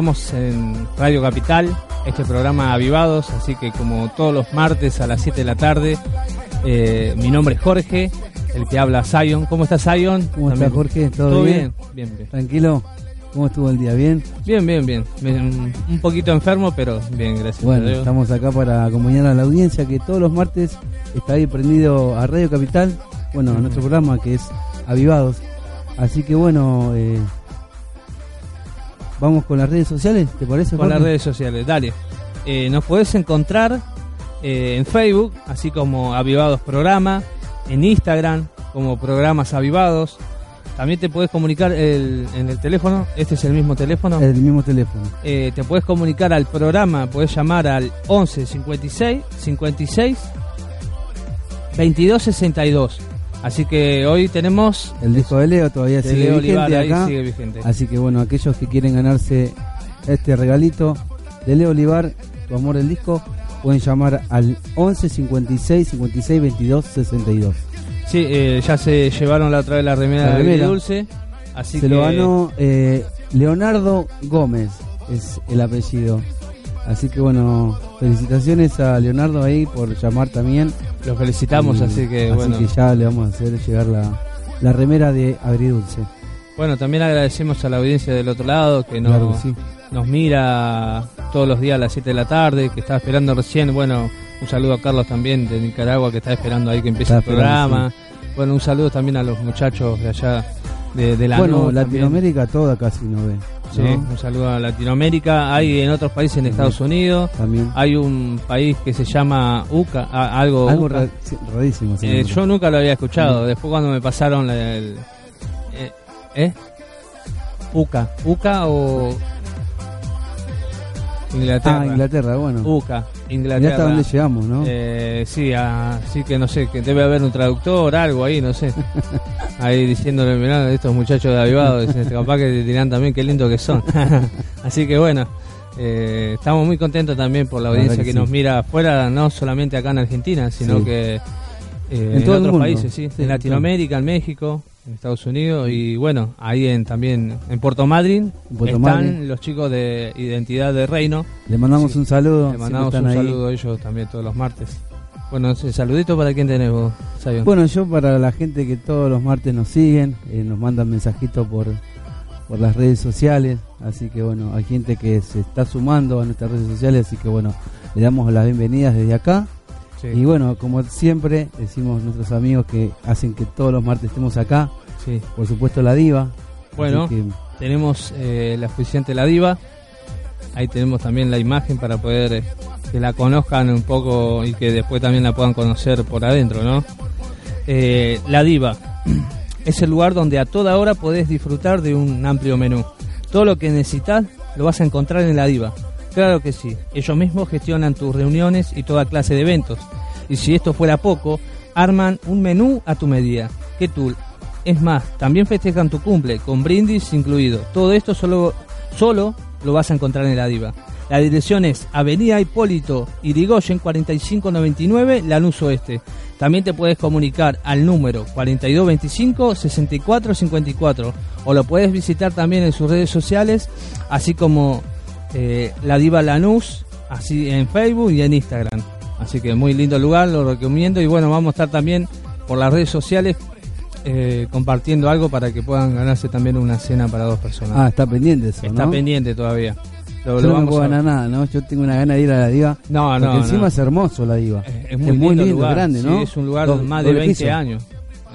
Estamos en Radio Capital, este programa Avivados, así que como todos los martes a las 7 de la tarde, eh, mi nombre es Jorge, el que habla Zion. ¿Cómo estás, Zion? ¿Cómo estás, Jorge? ¿Todo, bien? bien? Bien, ¿Tranquilo? ¿Cómo estuvo el día? ¿Bien? Bien, bien, bien. Un poquito enfermo, pero bien, gracias. Bueno, estamos acá para acompañar a la audiencia que todos los martes está ahí prendido a Radio Capital, bueno, a nuestro programa que es Avivados. Así que bueno, eh, vamos con las redes sociales, ¿te parece? Con las redes sociales, dale. Eh, nos podés encontrar eh, en Facebook, así como Avivados Programa, en Instagram como Programas Avivados. También te puedes comunicar en el teléfono, este es el mismo teléfono. El mismo teléfono. te puedes comunicar al programa, puedes llamar al 11 56 56 22 62. Así que hoy tenemos el disco de Leo todavía sigue, vigente Así que bueno, aquellos que quieren ganarse este regalito de Leo Olivar, tu amor el disco, pueden llamar al 11 56 56 22 62. Sí, eh, ya se llevaron la otra vez la remera, de Dulce. Así se lo ganó eh, Leonardo Gómez, es el apellido. Así que bueno, felicitaciones a Leonardo ahí por llamar también. Lo felicitamos, así que así que ya le vamos a hacer llegar la, remera de Agridulce. Bueno, también agradecemos a la audiencia del otro lado que nos, nos mira todos los días a las 7 de la tarde, que está esperando recién. Bueno, un saludo a Carlos también de Nicaragua que está esperando ahí que empiece el programa. Bueno, un saludo también a los muchachos de allá de, de la Bueno, Latinoamérica toda casi no ve. Sí, un saludo a Latinoamérica. Hay en otros países en Estados Unidos. También. Hay un país que se llama UCA, algo. Algo rarísimo. Eh, yo nunca lo había escuchado. Después cuando me pasaron el. Eh, ¿Eh? UCA. UCA o Inglaterra. Ah, Inglaterra, bueno. UCA, Inglaterra. hasta dónde llegamos, ¿no? Eh, sí, así que no sé, que debe haber un traductor, algo ahí, no sé. ahí diciéndole, mirá, estos muchachos de avivados, capaz que te dirán también qué lindo que son. así que bueno, eh, estamos muy contentos también por la audiencia que, nos mira afuera, no solamente acá en Argentina, sino que eh, en, todos otros países, sí, en Latinoamérica, en México en Estados Unidos y bueno, ahí en, también en Puerto Madryn están los chicos de Identidad de Reino. Le mandamos un saludo. Le mandamos un saludo a ellos también todos los martes. Bueno, saludito para quién tenés vos, Bueno, yo para la gente que todos los martes nos siguen, eh, nos mandan mensajitos por, por las redes sociales, así que bueno, hay gente que se está sumando a nuestras redes sociales, así que bueno, le damos las bienvenidas desde acá y bueno, como siempre, decimos nuestros amigos que hacen que todos los martes estemos acá. Sí. Por supuesto, la diva. Bueno, tenemos eh, la suficiente La Diva. Ahí tenemos también la imagen para poder eh, que la conozcan un poco y que después también la puedan conocer por adentro, ¿no? Eh, la Diva es el lugar donde a toda hora podés disfrutar de un amplio menú. Todo lo que necesitas lo vas a encontrar en La Diva Claro que sí. Ellos mismos gestionan tus reuniones y toda clase de eventos. Y si esto fuera poco, arman un menú a tu medida. ¿Qué tú? Es más, también festejan tu cumple, con brindis incluido. Todo esto solo, solo lo vas a encontrar en la diva. La dirección es Avenida Hipólito Irigoyen 4599, Lanús Oeste. También te puedes comunicar al número 4225 6454 o lo puedes visitar también en sus redes sociales, así como eh, la Diva Lanús, así en Facebook y en Instagram. Así que muy lindo lugar, lo recomiendo. Y bueno, vamos a estar también por las redes sociales eh, compartiendo algo para que puedan ganarse también una cena para dos personas. Ah, está pendiente eso. Está pendiente todavía. Lo, no puedo ganar nada, ¿no? Yo tengo una gana de ir a la Diva. No, no. Porque encima es hermoso la Diva. Es, muy, lindo, grande, ¿no? es un lugar de más de 20 años.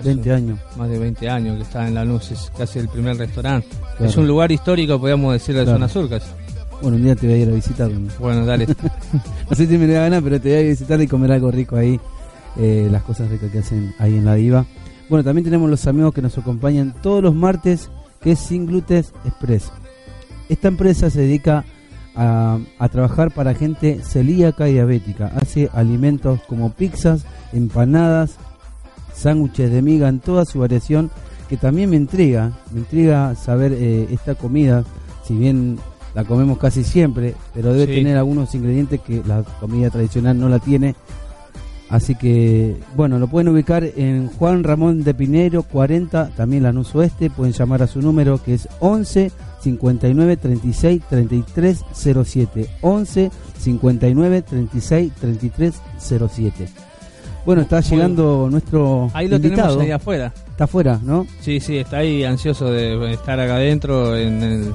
20 años. Más de 20 años que está en la luz, es casi el primer restaurante. Es un lugar histórico, podríamos decir, de la zona sur casi. Bueno, un día te voy a ir a visitar. Bueno, dale. no sé si me da ganas, pero te voy a ir a visitar y comer algo rico ahí. Eh, las cosas ricas que hacen ahí en la Diva. Bueno, también tenemos los amigos que nos acompañan todos los martes, que es Sin Gluten Express. Esta empresa se dedica a, a, trabajar para gente celíaca y diabética. Hace alimentos como pizzas, empanadas, sándwiches de miga en toda su variación, que también me intriga, me intriga saber eh, esta comida, si bien la comemos casi siempre, pero debe tener algunos ingredientes que la comida tradicional no la tiene. Así que, bueno, lo pueden ubicar en Juan Ramón de Pinero 40, también Lanús Oeste. Pueden llamar a su número que es 11 59 36 33 07. 11 59 36 33 07. Bueno, está llegando nuestro Ahí lo invitado. tenemos ahí afuera. Está afuera, ¿no? Sí, sí, está ahí ansioso de estar acá adentro en el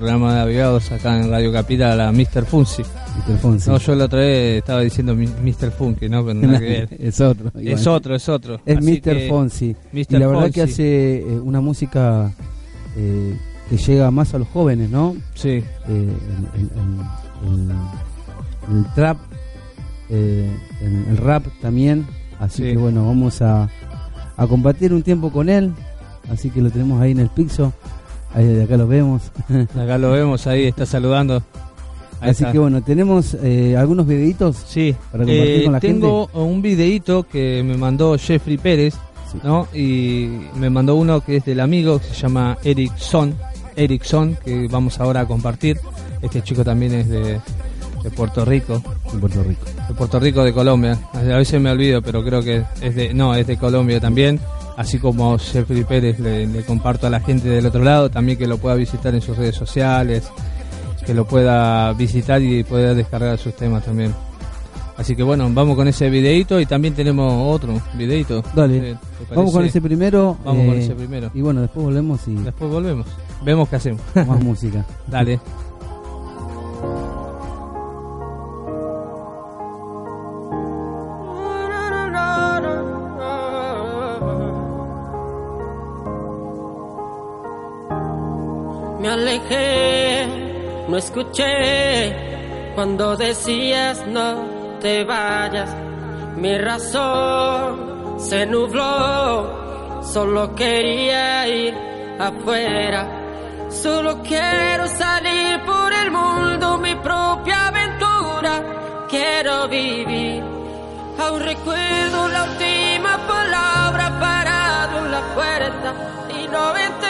programa de aviados acá en Radio Capital, a Mr. Funsi. Mr. Fonsi. No, yo la otra vez estaba diciendo Mr. Funky, ¿no? Pero nada que ver. es otro. Es otro, es otro. Es Así Mr. Fonsi. Mr. Y la verdad Fonsi. que hace eh, una música eh, que llega más a los jóvenes, ¿no? Sí, Eh, el, el- el- el trap, eh, el, el rap también. Así Sí. que bueno, vamos a, a compartir un tiempo con él. Así que lo tenemos ahí en el Pixo. Ahí de acá lo vemos. acá lo vemos ahí, está saludando. Ahí Así está. que bueno, tenemos eh, algunos videitos. Sí, para compartir eh, con la tengo un videíto que me mandó Jeffrey Pérez, Sí. ¿no? Y me mandó uno que es del amigo que se llama Erickson, Erickson, que vamos ahora a compartir. Este chico también es de, de Puerto Rico, en Puerto Rico. de Puerto Rico, de Colombia. A veces me olvido, pero creo que es de, no, es de Colombia también. Así como Jeffrey Pérez le, le comparto a la gente del otro lado, también que lo pueda visitar en sus redes sociales, que lo pueda visitar y pueda descargar sus temas también. Así que bueno, vamos con ese videito y también tenemos otro videito. Dale. ¿Te- te Vamos con ese primero. Vamos con eh, ese primero. Y bueno, después volvemos y Después volvemos. Vemos qué hacemos. más música. Dale. Me alejé, no escuché cuando decías no te vayas. Mi razón se nubló, solo quería ir afuera. Solo quiero salir por el mundo, mi propia aventura. Quiero vivir. Aún recuerdo la última palabra parado en la puerta y no entendí.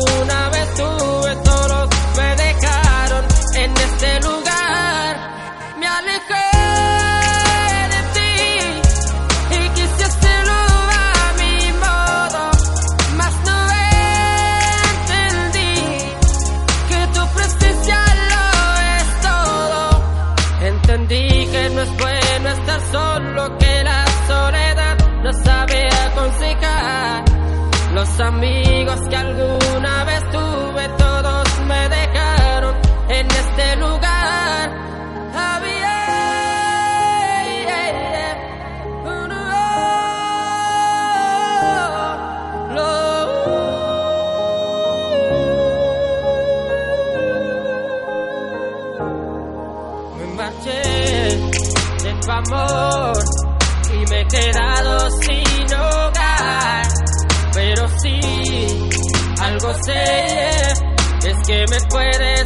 amigos que alguna que me puedes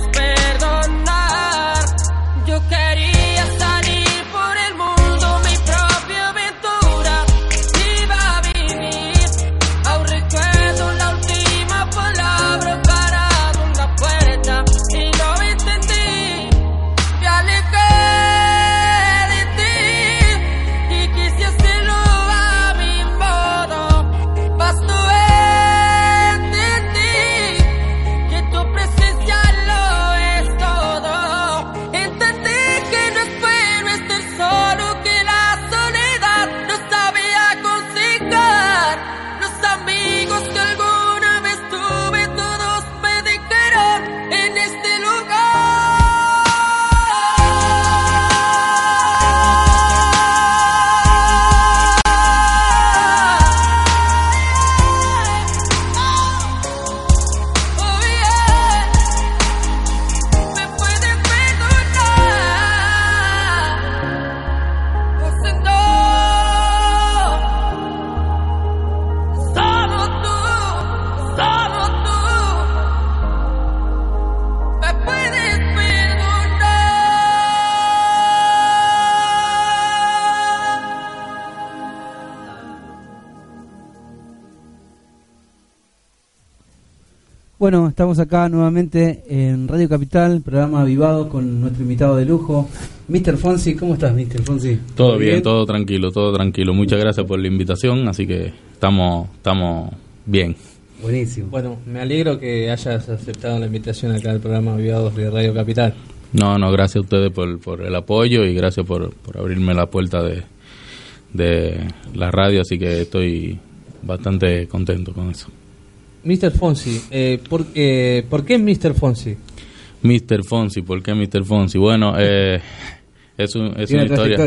Bueno, estamos acá nuevamente en Radio Capital, programa Avivados con nuestro invitado de lujo, Mr. Fonsi. ¿Cómo estás, Mr. Fonsi? Todo bien, todo tranquilo, todo tranquilo. Muchas gracias por la invitación, así que estamos, estamos bien. Buenísimo. Bueno, me alegro que hayas aceptado la invitación acá al programa Avivados de Radio Capital. No, no, gracias a ustedes por, por el apoyo y gracias por, por abrirme la puerta de, de la radio, así que estoy bastante contento con eso. Mr. Fonsi, eh, ¿por, eh, ¿por qué Mr. Fonsi? Mr. Fonsi, ¿por qué Mr. Fonsi? Bueno, eh, es, un- es una historia,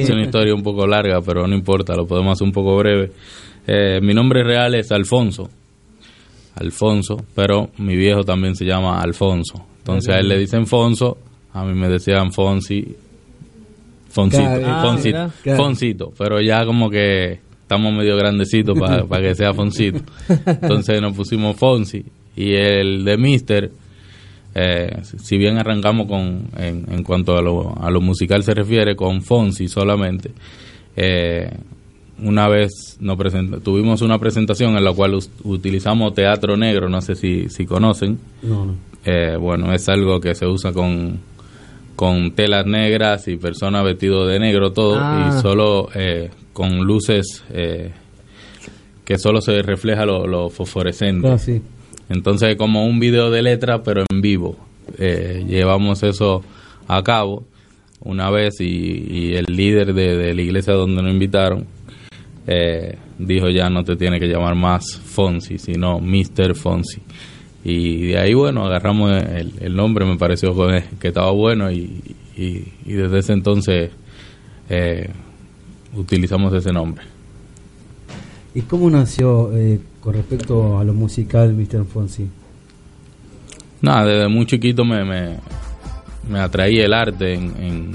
es una historia un poco larga, pero no importa, lo podemos hacer un poco breve. Eh, mi nombre real es Alfonso, Alfonso, pero mi viejo también se llama Alfonso. Entonces a él le dicen Fonso, a mí me decían Fonsi, Foncito, ah, Foncito. Foncito, pero ya como que estamos medio grandecitos para que sea Foncito. Entonces nos pusimos Fonsi y el de Mister, eh, si bien arrancamos con en, en cuanto a lo, a lo musical se refiere con Fonsi solamente, eh, una vez nos present- tuvimos una presentación en la cual utilizamos teatro negro, no sé si, si conocen. No, no. Eh, bueno, es algo que se usa con, con telas negras y personas vestidas de negro, todo, Ah. y solo eh, con luces eh, que solo se refleja lo, lo fosforescente. Ah, sí. Entonces, como un video de letra, pero en vivo. Eh, llevamos eso a cabo una vez y, y el líder de, de la iglesia donde nos invitaron eh, dijo ya no te tiene que llamar más Fonsi, sino Mr. Fonsi. Y de ahí, bueno, agarramos el, el nombre, me pareció que estaba bueno y, y- y desde ese entonces eh, utilizamos ese nombre. ¿Y cómo nació eh, con respecto a lo musical, Mr. Fonsi? Nada, desde muy chiquito me, me, me atraía el arte en, en,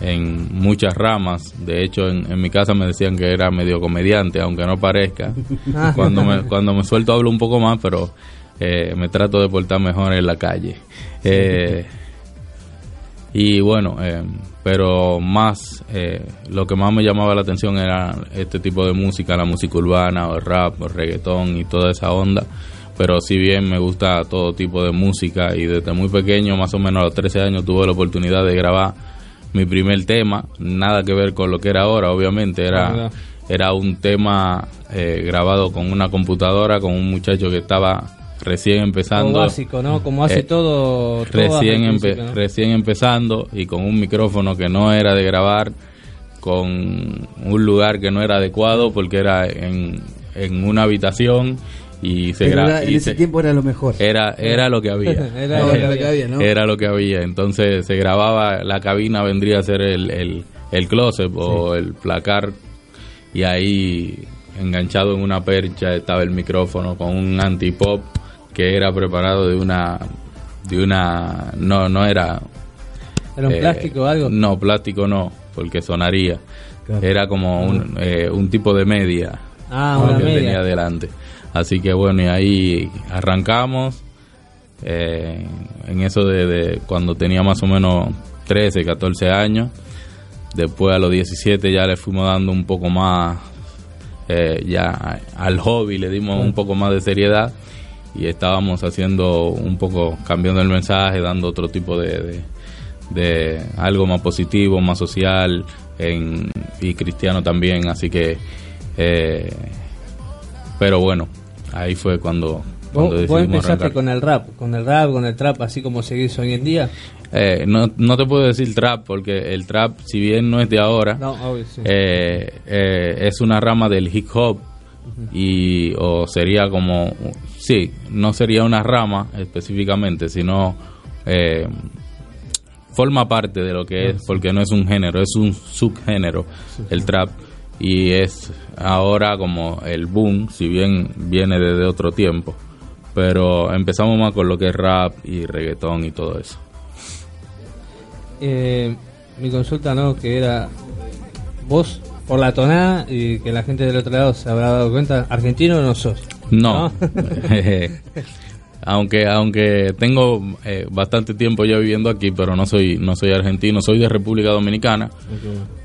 en muchas ramas. De hecho, en, en mi casa me decían que era medio comediante, aunque no parezca. Cuando me, cuando me suelto hablo un poco más, pero eh, me trato de portar mejor en la calle. Eh, y bueno, eh, pero más, eh, lo que más me llamaba la atención era este tipo de música, la música urbana, o el rap, o el reggaetón y toda esa onda. Pero si bien me gusta todo tipo de música y desde muy pequeño, más o menos a los 13 años, tuve la oportunidad de grabar mi primer tema, nada que ver con lo que era ahora, obviamente, Ah, era, mira. era un tema eh, grabado con una computadora, con un muchacho que estaba recién empezando. Todo básico, ¿no? Como hace Eh, todo. recién, recién empezando y con un micrófono que no era de grabar, con un lugar que no era adecuado porque era en, en una habitación y se Pero gra- era- en y ese se- tiempo era lo mejor. era era lo que había Era lo que era lo había. que había, ¿no? era lo que había entonces se grababa la cabina vendría a ser el, el, el closet o el placar y ahí enganchado en una percha estaba el micrófono con un antipop que era preparado de una de una no no era ¿Era un eh, plástico o algo? no plástico no porque sonaría Claro. era como un, eh, un tipo de media Ah, una que tenía media. adelante. Así que bueno, y ahí arrancamos eh, en eso de, de cuando tenía más o menos 13, 14 años. Después a los 17 ya le fuimos dando un poco más, eh, ya al hobby le dimos un poco más de seriedad y estábamos haciendo un poco, cambiando el mensaje, dando otro tipo de, de, de algo más positivo, más social en, y cristiano también. Así que, eh, pero bueno, ahí fue cuando, cuando ¿Vos, empezaste arrancar. con el rap, con el rap, con el trap, así como seguís hoy en día. Eh, no, no te puedo decir trap porque el trap, si bien no es de ahora, No, obvio, sí. eh, eh, es una rama del hip hop y o sería como sí no sería una rama específicamente sino eh, forma parte de lo que es porque no es un género es un subgénero el trap y es ahora como el boom si bien viene desde otro tiempo. Pero empezamos más con lo que es rap y reggaetón y todo eso. Eh, mi consulta, ¿no? Que era vos, por la tonada y que la gente del otro lado se habrá dado cuenta, argentino no sos. No. aunque aunque tengo eh, bastante tiempo ya viviendo aquí, pero no soy no soy argentino, soy de República Dominicana,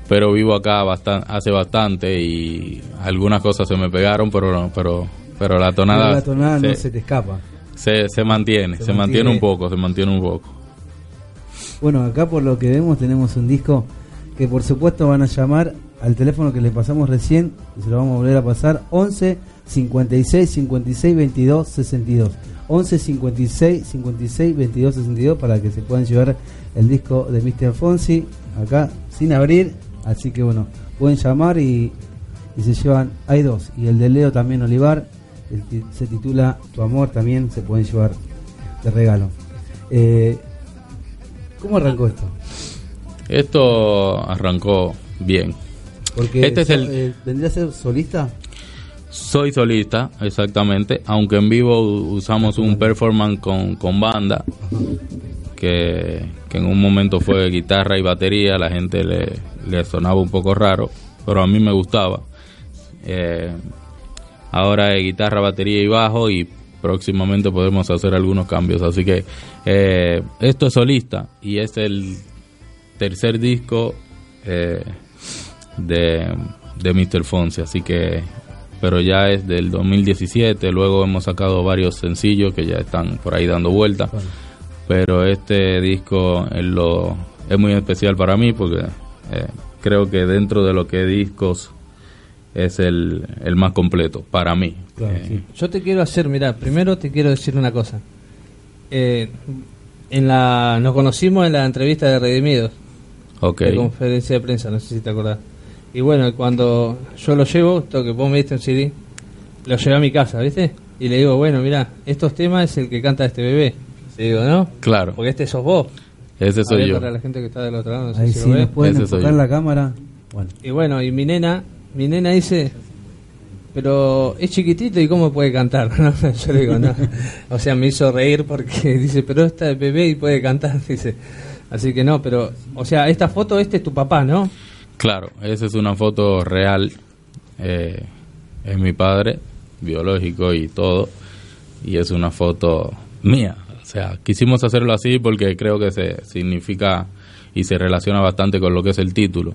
pero vivo acá hace bastante y algunas cosas se me pegaron, pero pero pero la Pero tonada la tonada no se- se te escapa. se, se mantiene, se, mantiene. un poco, se mantiene un poco. Bueno, acá por lo que vemos tenemos un disco que por supuesto van a llamar al teléfono que le pasamos recién, y se lo vamos a volver a pasar, 11 56 56 22 62. 11 56 56 22 62 para que se puedan llevar el disco de Mr. Fonsi acá sin abrir. Así que bueno, pueden llamar y, y se llevan. Hay dos. Y el de Leo también Olivar se titula Tu amor también se pueden llevar de regalo. Eh, ¿Cómo arrancó esto? Esto arrancó bien. Porque este es el... Eh, ¿Vendría a ser solista? Soy solista, exactamente, aunque en vivo usamos un performance con, con banda, que, en un momento fue guitarra y batería, la gente le, le sonaba un poco raro, pero a mí me gustaba. Eh, ahora es guitarra, batería y bajo y próximamente podemos hacer algunos cambios. Así que eh, esto es solista y es el tercer disco eh, de, de Mr. Fonsi. Así que pero ya es del 2017. Luego hemos sacado varios sencillos que ya están por ahí dando vueltas. Pero este disco es, lo, es muy especial para mí porque eh, creo que dentro de lo que discos es el, el más completo para mí. Eh, Yo te quiero hacer, mira, primero te quiero decir una cosa. Eh, en la nos conocimos en la entrevista de Redimidos. Okay. conferencia de prensa, no sé si te acordás. Y bueno, cuando yo lo llevo, esto que vos me diste en CD, lo llevé a mi casa, ¿viste? Y le digo, bueno, mira, estos temas es el que canta este bebé. Le digo, ¿no? Claro. Porque este sos vos. Ese soy yo. Para la gente que está del otro lado, no Ahí sé sí, lo nos pueden enfocar la cámara. Bueno. Y bueno, y mi nena, mi nena dice, pero es chiquitito y cómo puede cantar. Yo le digo, no. O sea, me hizo reír porque dice, pero está de bebé y puede cantar, dice. Así que no, pero, o sea, esta foto, este es tu papá, ¿no? Claro, esa es una foto real. Eh, es mi padre, biológico y todo. Y es una foto mía. O sea, quisimos hacerlo así porque creo que se significa y se relaciona bastante con lo que es el título.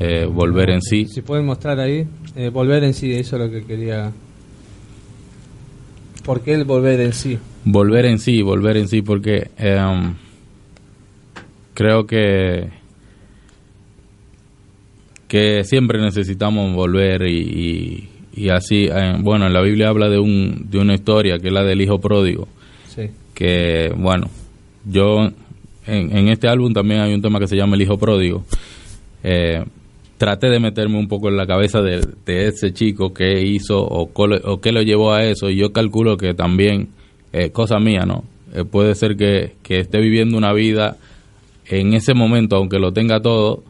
Eh, volver en sí. Si pueden mostrar ahí, eh, volver en sí, eso es lo que quería. ¿Por qué el volver en sí? Volver en sí, volver en sí, porque em, creo que que siempre necesitamos volver y, y, así, eh, bueno, en la Biblia habla de, un, de una historia que es la del hijo pródigo, sí. que bueno, yo en, en, este álbum también hay un tema que se llama el hijo pródigo. Eh, traté de meterme un poco en la cabeza de, de ese chico que hizo o, o qué lo llevó a eso y yo calculo que también, eh, cosa mía, ¿no? Eh, puede ser que, que esté viviendo una vida en ese momento, aunque lo tenga todo,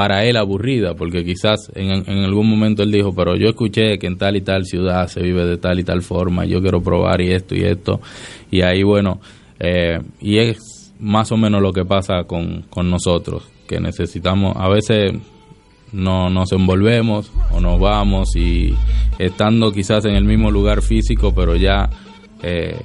para él aburrida, porque quizás en, en, algún momento él dijo, pero yo escuché que en tal y tal ciudad se vive de tal y tal forma, yo quiero probar y esto y esto, y ahí bueno, eh, y es más o menos lo que pasa con, con nosotros, que necesitamos, a veces no nos envolvemos o nos vamos y estando quizás en el mismo lugar físico, pero ya eh,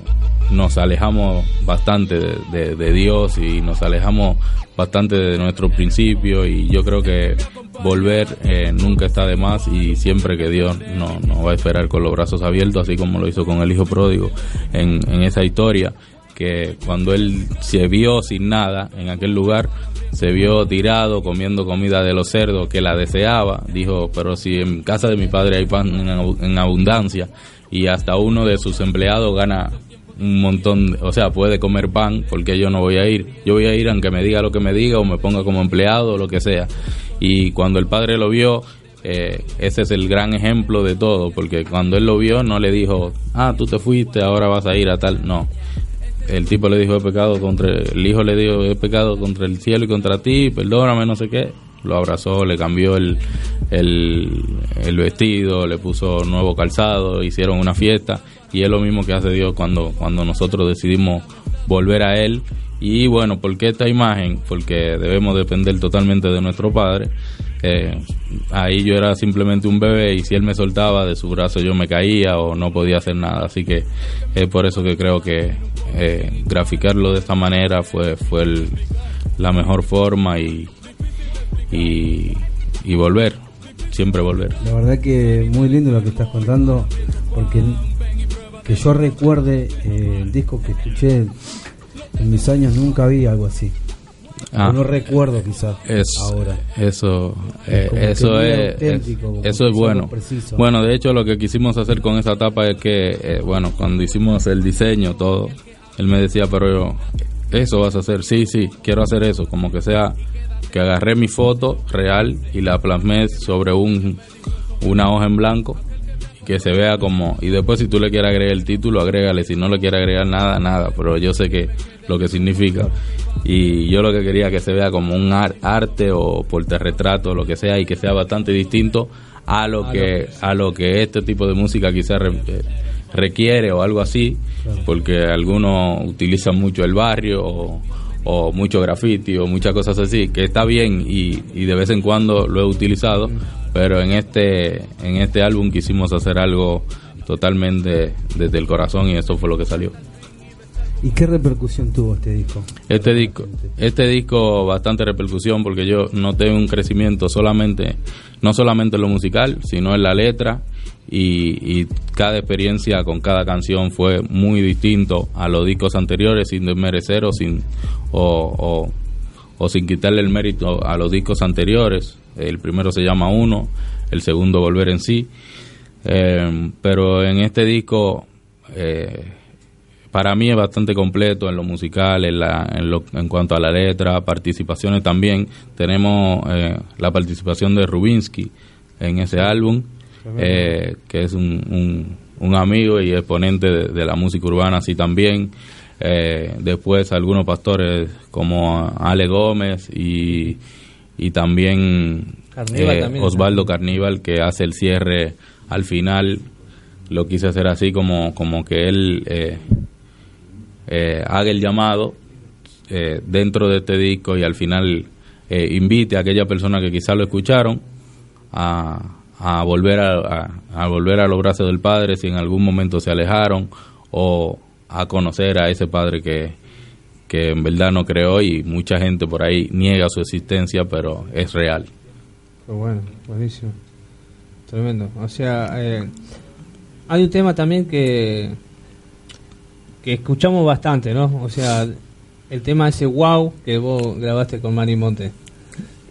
nos alejamos bastante de, Dios y nos alejamos bastante de nuestros principios y yo creo que volver eh, nunca está de más y siempre que Dios nos no va a esperar con los brazos abiertos, así como lo hizo con el Hijo Pródigo en, en esa historia, que cuando él se vio sin nada en aquel lugar, se vio tirado comiendo comida de los cerdos que la deseaba, dijo, pero si en casa de mi padre hay pan en abundancia y hasta uno de sus empleados gana un montón, o sea, puede comer pan porque yo no voy a ir. Yo voy a ir aunque me diga lo que me diga o me ponga como empleado o lo que sea. Y cuando el padre lo vio, eh, ese es el gran ejemplo de todo, porque cuando él lo vio no le dijo, ah, tú te fuiste, ahora vas a ir a tal, no. El tipo le dijo, he pecado contra, el hijo le dijo, he pecado contra el cielo y contra ti, perdóname, no sé qué. Lo abrazó, le cambió el, el, vestido, le puso nuevo calzado, hicieron una fiesta y es lo mismo que hace Dios cuando, cuando nosotros decidimos volver a Él. Y bueno, ¿por qué esta imagen? Porque debemos depender totalmente de nuestro Padre. Eh, ahí yo era simplemente un bebé y si Él me soltaba de su brazo yo me caía o no podía hacer nada. Así que es por eso que creo que eh, graficarlo de esta manera fue, fue la mejor forma y, y, y volver, siempre volver. La verdad que muy lindo lo que estás contando porque que yo recuerde eh, el disco que escuché en mis años nunca vi algo así. Ah. No recuerdo quizás Es, ahora. Eso, eh, eso es, es- eso es bueno. preciso. Bueno, de hecho lo que quisimos hacer con esa etapa es que, eh, bueno, cuando hicimos el diseño, todo, él me decía, pero yo, eso vas a hacer, sí, sí, quiero hacer eso, como que sea, que agarré mi foto real y la plasmé sobre un, una hoja en blanco que se vea como y después si tú le quieres agregar el título agrégale si no le quieres agregar nada nada pero yo sé que lo que significa y yo lo que quería que se vea como un ar- arte o portarretrato lo que sea y que sea bastante distinto a lo que a lo que este tipo de música quizás re- eh, requiere o algo así porque algunos utilizan mucho el barrio o, o mucho graffiti o muchas cosas así que está bien y, y de vez en cuando lo he utilizado pero en este en este álbum quisimos hacer algo totalmente desde el corazón y eso fue lo que salió ¿Y qué repercusión tuvo este disco? este disco este disco bastante repercusión porque yo noté un crecimiento solamente no solamente en lo musical sino en la letra y, cada experiencia con cada canción fue muy distinto a los discos anteriores sin desmerecer o sin o sin quitarle el mérito a los discos anteriores el primero se llama uno el segundo volver en sí Eh, pero en este disco eh, para mí es bastante completo en lo musical, en, la, en, lo, en cuanto a la letra, participaciones también. Tenemos eh, la participación de Rubinsky en ese álbum, eh, que es un, un, un amigo y exponente de, de la música urbana, así también. Eh, después algunos pastores como Ale Gómez y, y también, Carníbal también. Osvaldo Carníbal, que hace el cierre al final. Lo quise hacer así como, como que él... Eh, haga el llamado eh, dentro de este disco y al final eh, invite a aquella persona que quizás lo escucharon a, a volver a, volver a los brazos del Padre si en algún momento se alejaron o a conocer a ese Padre que, que en verdad no creó y mucha gente por ahí niega su existencia pero es real. Bueno, buenísimo. Tremendo. O sea, eh, hay un tema también que que escuchamos bastante, ¿no? O sea, el tema ese wow que vos grabaste con Mari Monte.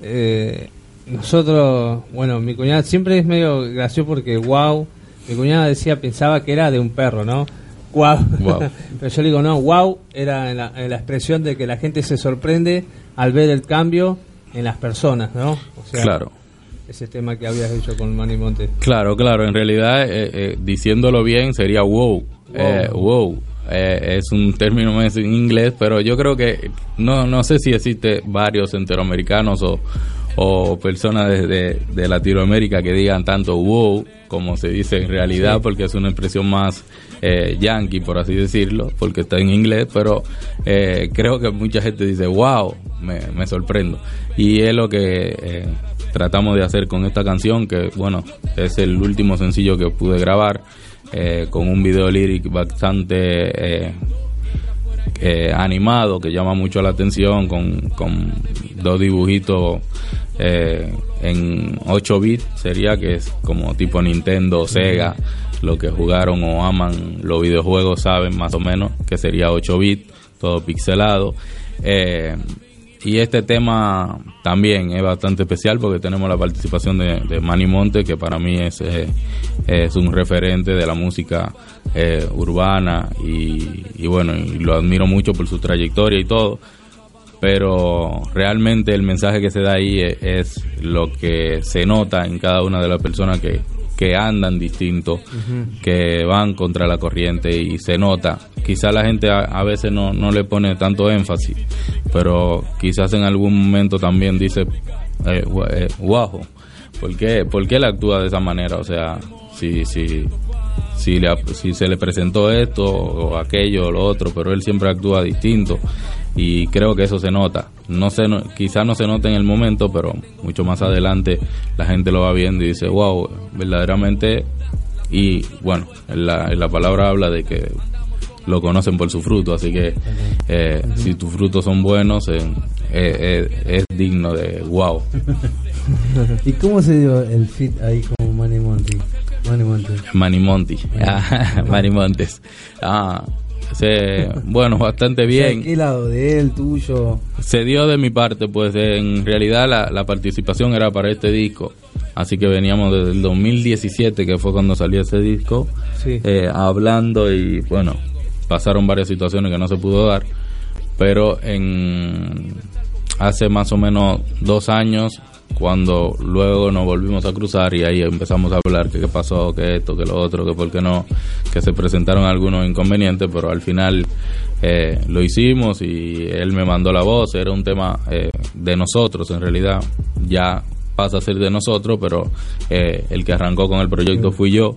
Eh, nosotros, bueno, mi cuñada siempre es medio gracioso porque wow, mi cuñada decía, pensaba que era de un perro, ¿no? Wow. Guau. Pero yo le digo, no, wow era en la, en la expresión de que la gente se sorprende al ver el cambio en las personas, ¿no? O sea, Claro. ese tema que habías hecho con Manny Monte. Claro, claro, en realidad eh, eh, diciéndolo bien sería wow. Eh, wow. Eh, es un término más en inglés, pero yo creo que no, no sé si existe varios centroamericanos o, o personas de, de- de Latinoamérica que digan tanto wow como se dice en realidad, porque es una expresión más eh, yankee, por así decirlo, porque está en inglés, pero eh, creo que mucha gente dice wow, me, me sorprendo. Y es lo que eh, tratamos de hacer con esta canción, que bueno, es el último sencillo que pude grabar, eh, con un video lyric bastante eh, eh, animado que llama mucho la atención, con, con dos dibujitos eh, en 8 bits, sería que es como tipo Nintendo, Sega, lo que jugaron o aman los videojuegos saben más o menos que sería 8 bits, todo pixelado. Eh, y este tema también es bastante especial porque tenemos la participación de, Manny Monte, que para mí es, es un referente de la música eh, urbana y, bueno, y lo admiro mucho por su trayectoria y todo. Pero realmente el mensaje que se da ahí es lo que se nota en cada una de las personas que, que andan distinto, que van contra la corriente y se nota. Quizá la gente a, a veces no, no le pone tanto énfasis, pero quizás en algún momento también dice, eh, eh, guajo, ¿por qué, ¿por qué él actúa de esa manera? O sea, si, si, si, le, si se le presentó esto o aquello o lo otro, pero él siempre actúa distinto y creo que eso se nota. No se, no- quizás no se nota en el momento, pero mucho más adelante la gente lo va viendo y dice, wow, verdaderamente, y bueno, en la, en la palabra habla de que lo conocen por su fruto, así que eh, si tus frutos son buenos, eh, eh, es digno de wow. ¿Y cómo se dio el fit ahí con Manny Monti? Manimontes. Manimonti. Ah, Manimontes. Ah, se- bueno, bastante bien. ¿Qué lado? ¿De él, tuyo? Se dio de mi parte, pues en realidad la, la participación era para este disco. Así que veníamos desde el 2017, que fue cuando salió ese disco, Sí. eh, hablando y bueno, pasaron varias situaciones que no se pudo dar. Pero en hace más o menos dos años, cuando luego nos volvimos a cruzar y ahí empezamos a hablar que qué pasó, que esto, que lo otro, que por qué no, que se presentaron algunos inconvenientes, pero al final eh, lo hicimos y él me mandó la voz, era un tema eh, de nosotros en realidad, ya pasa a ser de nosotros, pero eh, el que arrancó con el proyecto fui yo.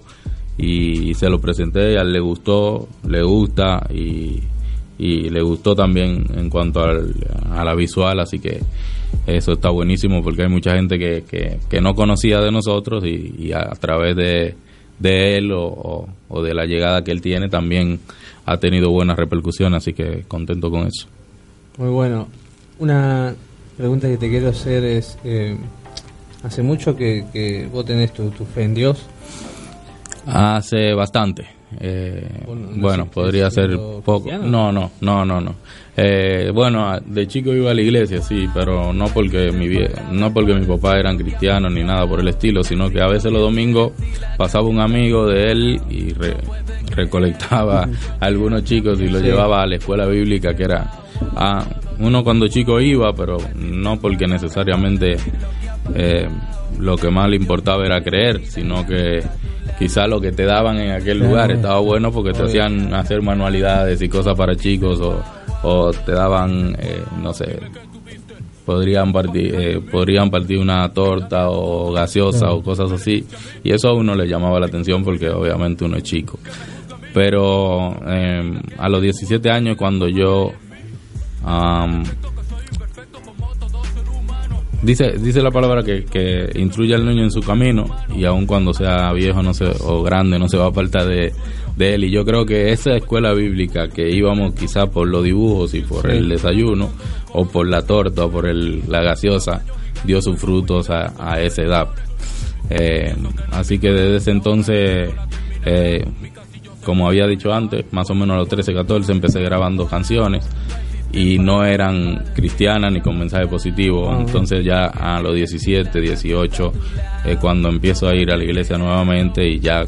Y se lo presenté, a él le gustó, le gusta y, y le gustó también en cuanto al- a la visual, así que eso está buenísimo porque hay mucha gente que, que, que no conocía de nosotros y, y a, través de, de él o, o- o de la llegada que él tiene también ha tenido buenas repercusiones, así que contento con eso. Muy bueno. Una pregunta que te quiero hacer es, eh, ¿hace mucho que, que vos tenés tu, tu fe en Dios? Hace bastante. Eh, Bueno, ¿no bueno, naciste podría ser poco. cristiano? No, no, no, no, no. Eh, bueno, a- de chico iba a la iglesia, sí, pero no porque mi vie- no porque mi papá eran cristianos ni nada por el estilo, sino que a veces los domingos pasaba un amigo de él y re- recolectaba a algunos chicos y los Sí. llevaba a la escuela bíblica que era ah, uno cuando chico iba, pero no porque necesariamente eh, lo que más le importaba era creer, sino que quizá lo que te daban en aquel lugar estaba bueno porque te hacían hacer manualidades y cosas para chicos o, o te daban, eh, no sé, podrían partir, eh, podrían partir una torta o gaseosa o cosas así y eso a uno le llamaba la atención porque obviamente uno es chico. Pero eh, a los 17 años cuando yo am, Dice, dice la palabra que, que instruye al niño en su camino y aun cuando sea viejo no se, o grande no se va a apartar de, de él. Y yo creo que esa escuela bíblica que íbamos quizá por los dibujos y por Sí. el desayuno o por la torta o por el, la gaseosa dio sus frutos a, a esa edad. Eh, así que desde ese entonces, eh, como había dicho antes, más o menos a los 13, 14 empecé grabando canciones y no eran cristianas ni con mensaje positivo. Entonces ya a los 17, 18, eh, cuando empiezo a ir a la iglesia nuevamente y ya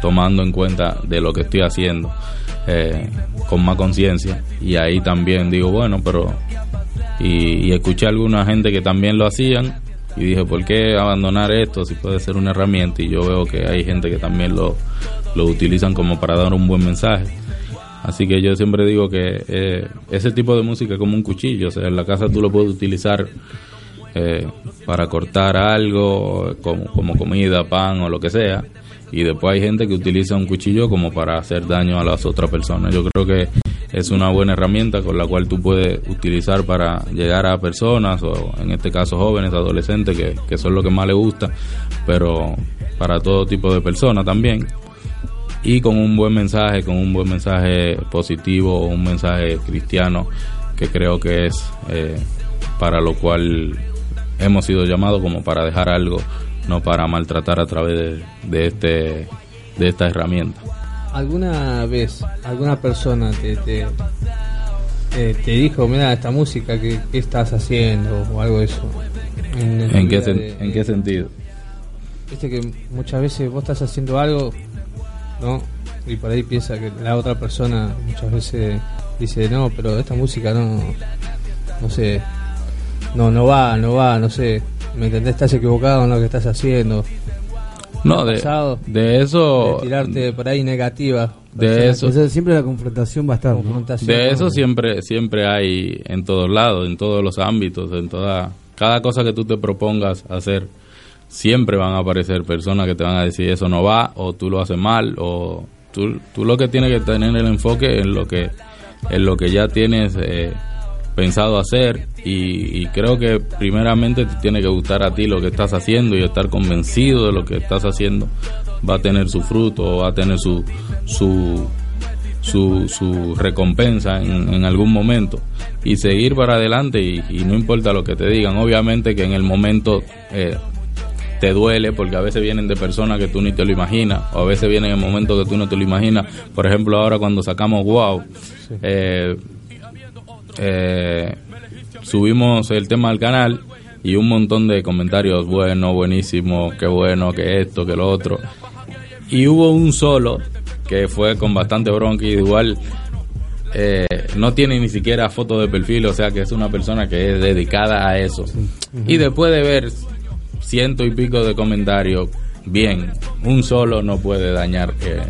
tomando en cuenta de lo que estoy haciendo eh, con más conciencia. Y ahí también digo, bueno, pero... Y, escuché alguna gente que también lo hacían y dije, ¿por qué abandonar esto si puede ser una herramienta? Y yo veo que hay gente que también lo, lo utilizan como para dar un buen mensaje. Así que yo siempre digo que eh, ese tipo de música es como un cuchillo, o sea, en la casa tú lo puedes utilizar eh, para cortar algo, como, como comida, pan o lo que sea, y después hay gente que utiliza un cuchillo como para hacer daño a las otras personas. Yo creo que es una buena herramienta con la cual tú puedes utilizar para llegar a personas, o en este caso jóvenes, adolescentes, que, que son lo que más les gusta, pero para todo tipo de personas también y con un buen mensaje, con un buen mensaje positivo, un mensaje cristiano que creo que es eh, para lo cual hemos sido llamados como para dejar algo, no para maltratar a través de, de este de esta herramienta. ¿Alguna vez alguna persona te, te, eh, te dijo, mira, esta música, ¿qué, qué estás haciendo? O algo de eso. En, la ¿En qué, vida sen- de- ¿En qué sentido? Viste que muchas veces vos estás haciendo algo, ¿no? Y por ahí piensa que la otra persona muchas veces dice, no, pero esta música no, no sé, no, no va, no va, no sé, ¿me entendés? Estás equivocado en lo que estás haciendo. No, de, pasado? de eso De tirarte por ahí negativa. de eso O sea, siempre la confrontación va a estar, ¿no? confrontación. De eso siempre siempre hay en todos lados, en todos los ámbitos, en toda cada cosa que tú te propongas hacer, siempre van a aparecer personas que te van a decir eso no va o tú lo haces mal o tú, tú lo que tienes que tener el enfoque en lo que en lo que ya tienes eh, pensado hacer y, y creo que primeramente te tiene que gustar a ti lo que estás haciendo y estar convencido de lo que estás haciendo. Va a tener su fruto va a tener su su su, su recompensa en, en algún momento. Y seguir para adelante y, y no importa lo que te digan. Obviamente que en el momento eh, te duele porque a veces vienen de personas que tú ni te lo imaginas o a veces vienen en momentos que tú no te lo imaginas. Por ejemplo, ahora cuando sacamos Wow, eh, eh, subimos el tema al canal y un montón de comentarios, bueno, buenísimo, qué bueno, que esto, que lo otro. Y hubo un solo que fue con bastante bronca y igual eh, no tiene ni siquiera foto de perfil, o sea que es una persona que es dedicada a eso. Y después de ver ciento y pico de comentarios, bien, un solo no puede dañar eh,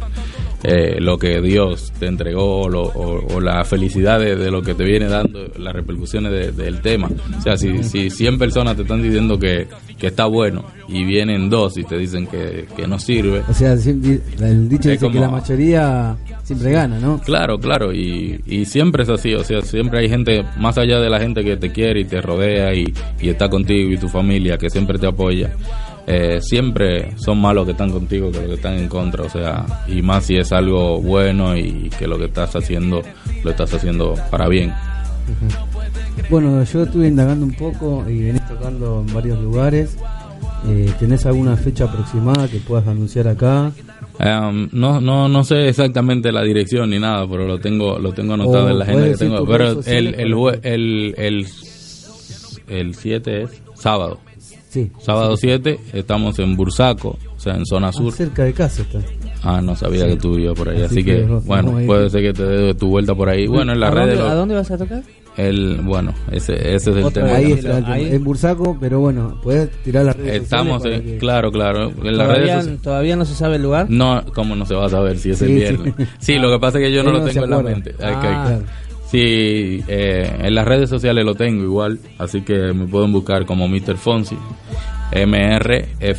eh, lo que Dios te entregó o, la felicidad de, lo que te viene dando, las repercusiones del tema. O sea, si, si 100 personas te están diciendo que, está bueno y vienen dos y te dicen que, no sirve. O sea, el dicho dice que la mayoría siempre gana, ¿no? Claro, claro, y, y siempre es así, o sea, siempre hay gente, más allá de la gente que te quiere y te rodea y, y está contigo y tu familia, que siempre te apoya eh, siempre son malos que están contigo que los que están en contra, o sea, y más si es algo bueno y que lo que estás haciendo lo estás haciendo para bien. Bueno, yo estuve indagando un poco y venís tocando en varios lugares. Eh, ¿Tenés alguna fecha aproximada que puedas anunciar acá? Um, no, no, no sé exactamente la dirección ni nada, pero lo tengo, lo tengo anotado en la agenda que tengo. Pero el, el, el, el, el 7 es sábado. Sí. Sábado 7 estamos en Bursaco, o sea, en zona ah, sur. cerca de casa está. Ah, no sabía que tú vivías por ahí, así, que, bueno, puede ser que te dé tu vuelta por ahí. Bueno, en la red ¿A dónde vas a tocar? El, bueno, ese, ese es el tema. Ahí está, en Bursaco, pero bueno, puedes tirar las redes Estamos, claro, claro. En las ¿Todavía, redes ¿Todavía no se sabe el lugar? No, ¿cómo no se va a saber si es el viernes? Sí, lo que pasa es que yo no lo tengo en la mente. Ah, Sí, eh, en las redes sociales lo tengo igual, así que me pueden buscar como Mr. Fonsi. M-R-F-O-N-S-Y.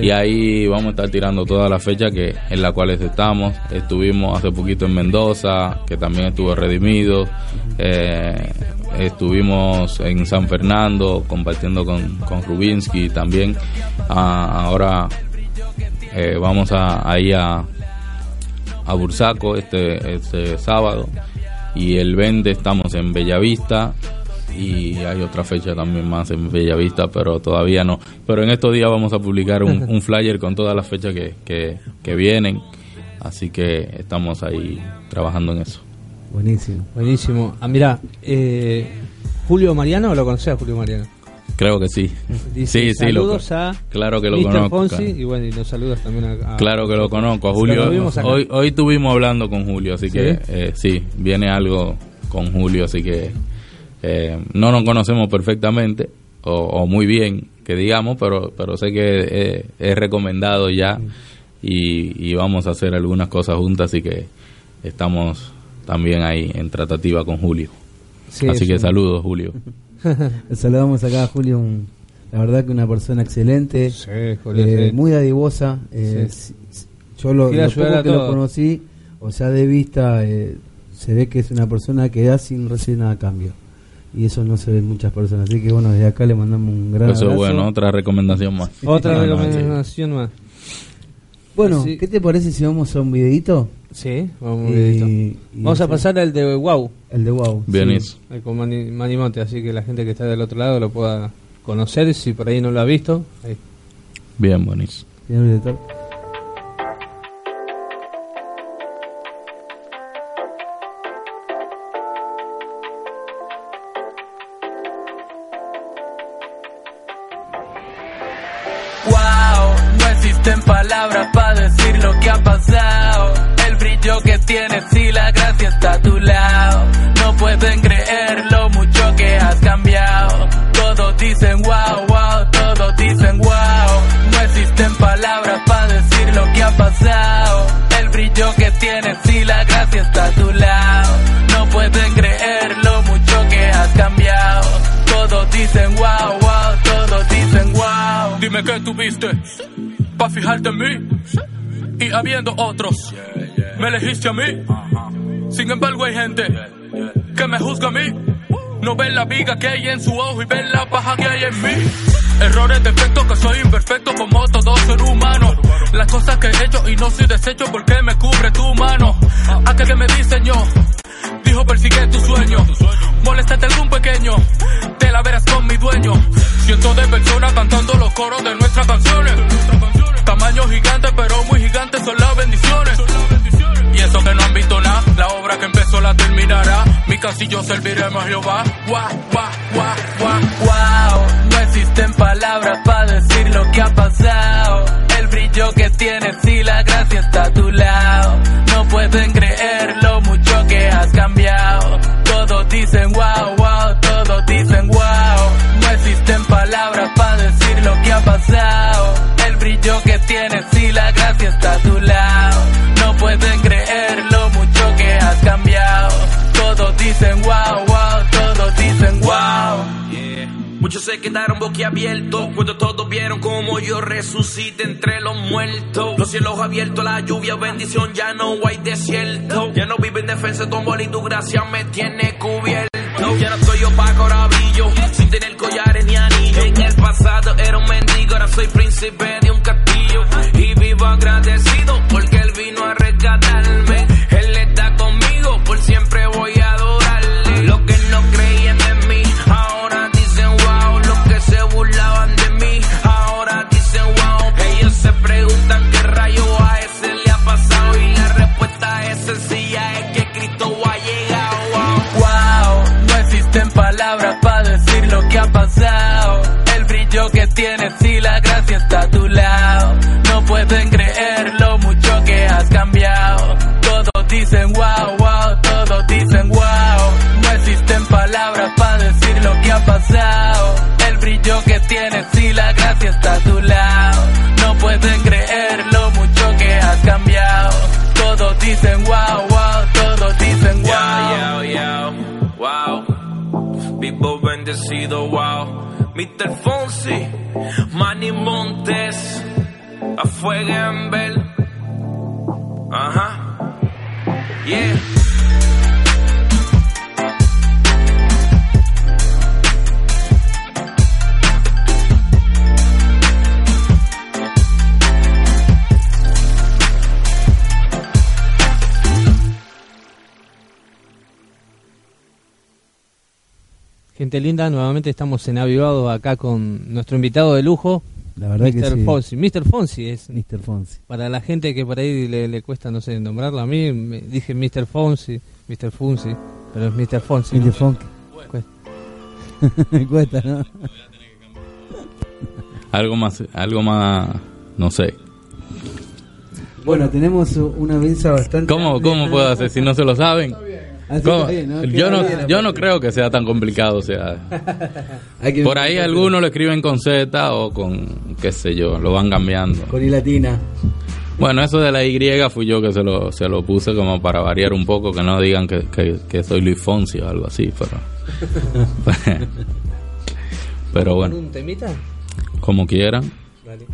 Y ahí vamos a estar tirando todas las fechas que, en las cuales estamos. Estuvimos hace poquito en Mendoza, que también estuvo redimido. Eh, estuvimos en San Fernando compartiendo con, con Rubinsky también. Ah, ahora eh, vamos a, ahí a, a Bursaco este, este sábado. Y el 20 estamos en Bellavista y hay otra fecha también más en Bellavista, pero todavía no. Pero en estos días vamos a publicar un, flyer con todas las fechas que, que, vienen, así que estamos ahí trabajando en eso. Buenísimo. Buenísimo. Ah, mira, eh, Julio Mariano, ¿lo conoces Julio Mariano? Creo que sí. sí, sí, saludos a claro que lo conozco. y bueno, y los saludos también a, Claro que lo conozco, a Julio. Hoy, hoy estuvimos hablando con Julio, así que eh, sí, viene algo con Julio, así que eh, no nos conocemos perfectamente o, muy bien, que digamos, pero, pero sé que es, recomendado ya y, vamos a hacer algunas cosas juntas, así que estamos también ahí en tratativa con Julio. así que saludos, Julio. Saludamos acá a Julio, la verdad que una persona excelente, eh, muy adivosa. Eh, yo lo, lo poco que lo conocí, o sea, de vista, se ve que es una persona que da sin recibir nada a cambio y eso no se ve en muchas personas. Así que bueno, desde acá le mandamos un gran Eso bueno, otra recomendación más. Otra recomendación más. Bueno, ¿qué te parece si vamos a un videito? Sí, vamos a un videito. vamos a pasar al de Wow. El de Wow. Bien, sí. Con Manimonte, así que la gente que está del otro lado lo pueda conocer, si por ahí no lo ha visto. Ahí. Bien, buenísimo. Bien, para decir lo que ha pasado. El brillo que tienes y la gracia está a tu lado. No pueden creer lo mucho que has cambiado. Todos dicen wow, wow, todos dicen wow. No existen palabras para decir lo que ha pasado. El brillo que tienes y la gracia está a tu lado. No pueden creer lo mucho que has cambiado. Todos dicen wow, wow, todos dicen wow. Dime qué tuviste para fijarte en mí. Y habiendo otros, me elegiste a mí. Sin embargo, hay gente que me juzga a mí. No ven la viga que hay en su ojo y ven la paja que hay en mí. Errores, defectos, que soy imperfecto como todo ser humano. Las cosas que he hecho y no soy desecho porque me cubre tu mano. Aquel que me diseñó dijo persigue tu sueño. Moléstate algún pequeño, te la verás con mi dueño. Cientos de personas cantando los coros de nuestras canciones. Tamaño gigante, pero muy gigante son las bendiciones. Y eso que no han visto nada, la obra que empezó la terminará. Mi casillo serviremos a Jehová. Guau, guau, guau, guau, guau. No existen palabras para decir lo que ha pasado. El brillo que tienes y la gracia está a tu lado. No pueden creer lo mucho que has cambiado. Todos dicen wow, wow, todos dicen wow. No existen palabras para decir lo que ha pasado. Tienes y la gracia está a tu lado. No pueden creer lo mucho que has cambiado. Todos dicen wow, wow, todos dicen wow. Muchos se quedaron boquiabiertos cuando todos vieron como yo resucité entre los muertos. Los cielos abiertos, la lluvia, bendición, ya no hay desierto. Ya no vive en defensa de tu amor y tu gracia me tiene cubierto. Ya no soy opaco, ahora brillo, sin tener collares ni anillos. En el pasado era un mendigo, ahora soy príncipe de un castillo. Y vivo agradecido porque él vino a rescatarme. Él está conmigo, por siempre pueden creer lo mucho que has cambiado. Todos dicen wow, wow, todos dicen wow. No existen palabras para decir lo que ha pasado. El brillo que tienes y la gracia está a tu lado. No pueden creer lo mucho que has cambiado. Todos dicen wow, wow, todos dicen wow. Yo, yo, yo, wow. Vivo bendecido, wow. Mr. Fonsi, Manny Montes, Gente linda, nuevamente estamos en Avivados acá con nuestro invitado de lujo, La verdad que Mr. sí. Fonsi. Mr. Fonsi es Mr. Fonsi. para la gente que por ahí le, le cuesta, no sé, nombrarlo. A mí me dije Mr. Fonsi, Mr. Fonsi, pero es Mr. Fonsi. Mr. ¿no? Fonsi. Cuesta. Me cuesta, ¿no? Algo más, algo más, no sé. Bueno, tenemos una audiencia bastante. ¿Cómo, cómo puedo hacer si no se lo saben? Está bien, ¿no? Yo no, yo no creo que sea tan complicado, o sea, por ahí algunos lo escriben con Z o con, qué sé yo, lo van cambiando. Con I latina. Bueno, eso de la Y fui yo que se lo, se lo puse como para variar un poco, que no digan que, que, que soy Luis Fonsi o algo así, pero... pero bueno, ¿Un temita? como quieran. Vale.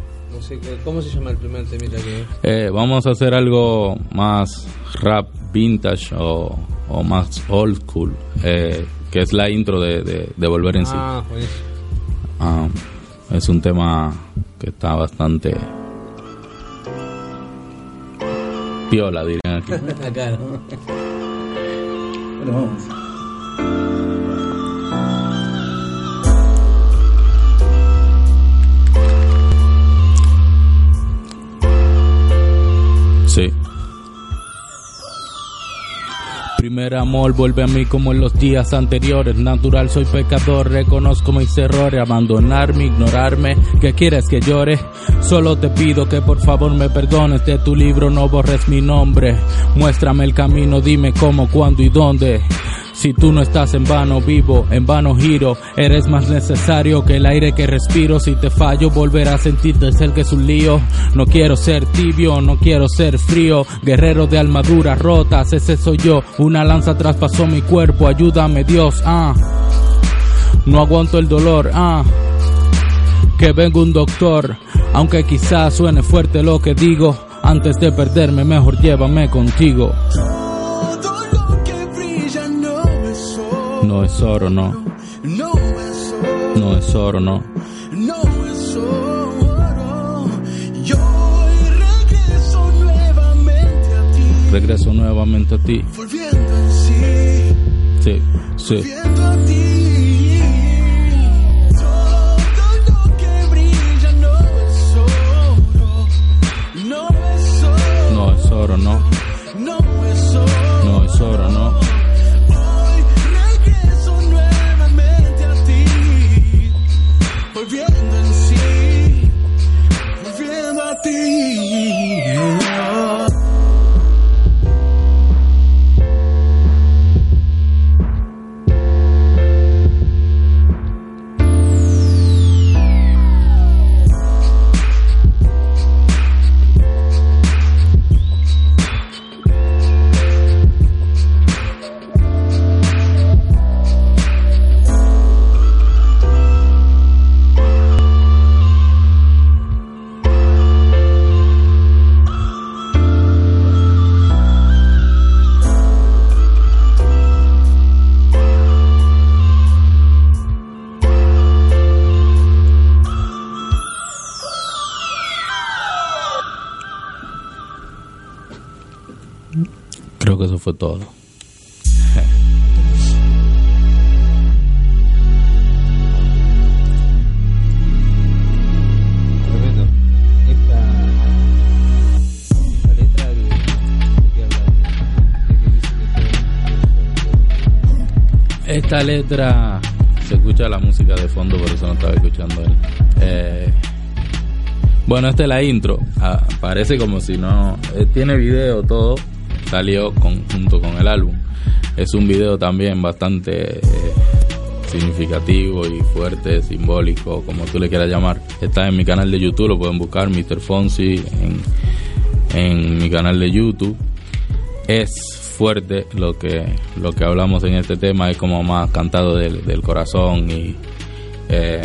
¿Cómo se llama el primer temita que Eh, vamos a hacer algo más rap vintage o, o más old school, eh, que es la intro de, de, de Volver en sí. Ah, buenísimo. Ah, es un tema que está bastante piola, dirían aquí. Acá, ¿no? Bueno, vamos. Primer amor vuelve a mí como en los días anteriores. Natural soy pecador, reconozco mis errores. Abandonarme, ignorarme, ¿qué quieres que llore? Solo te pido que por favor me perdones. De tu libro no borres mi nombre. Muéstrame el camino, dime cómo, cuándo y dónde. Si tú no estás en vano vivo, en vano giro, eres más necesario que el aire que respiro. Si te fallo, volver a sentirte ser que es un lío. No quiero ser tibio, no quiero ser frío. Guerrero de armaduras rotas, ese soy yo. Una lanza traspasó mi cuerpo, ayúdame Dios, ah. No aguanto el dolor, ah. Que venga un doctor, aunque quizás suene fuerte lo que digo. Antes de perderme, mejor llévame contigo. No es oro, no. No es oro. No no. Es oro. Yo regreso nuevamente a ti. Regreso nuevamente a ti. Volviendo en sí. Sí, sí. Viendo a ti, fue todo. Esta letra se escucha la música de fondo, por eso no estaba escuchando él. Eh, bueno, esta es la intro. Ah, parece como si no. eh, tiene video todo. Salió con, junto con el álbum. Es un video también bastante eh, significativo y fuerte, simbólico, como tú le quieras llamar. Está en mi canal de YouTube, lo pueden buscar, Mr. Fonsi, en, en mi canal de YouTube es fuerte lo que lo que hablamos en este tema es como más cantado del, corazón y eh,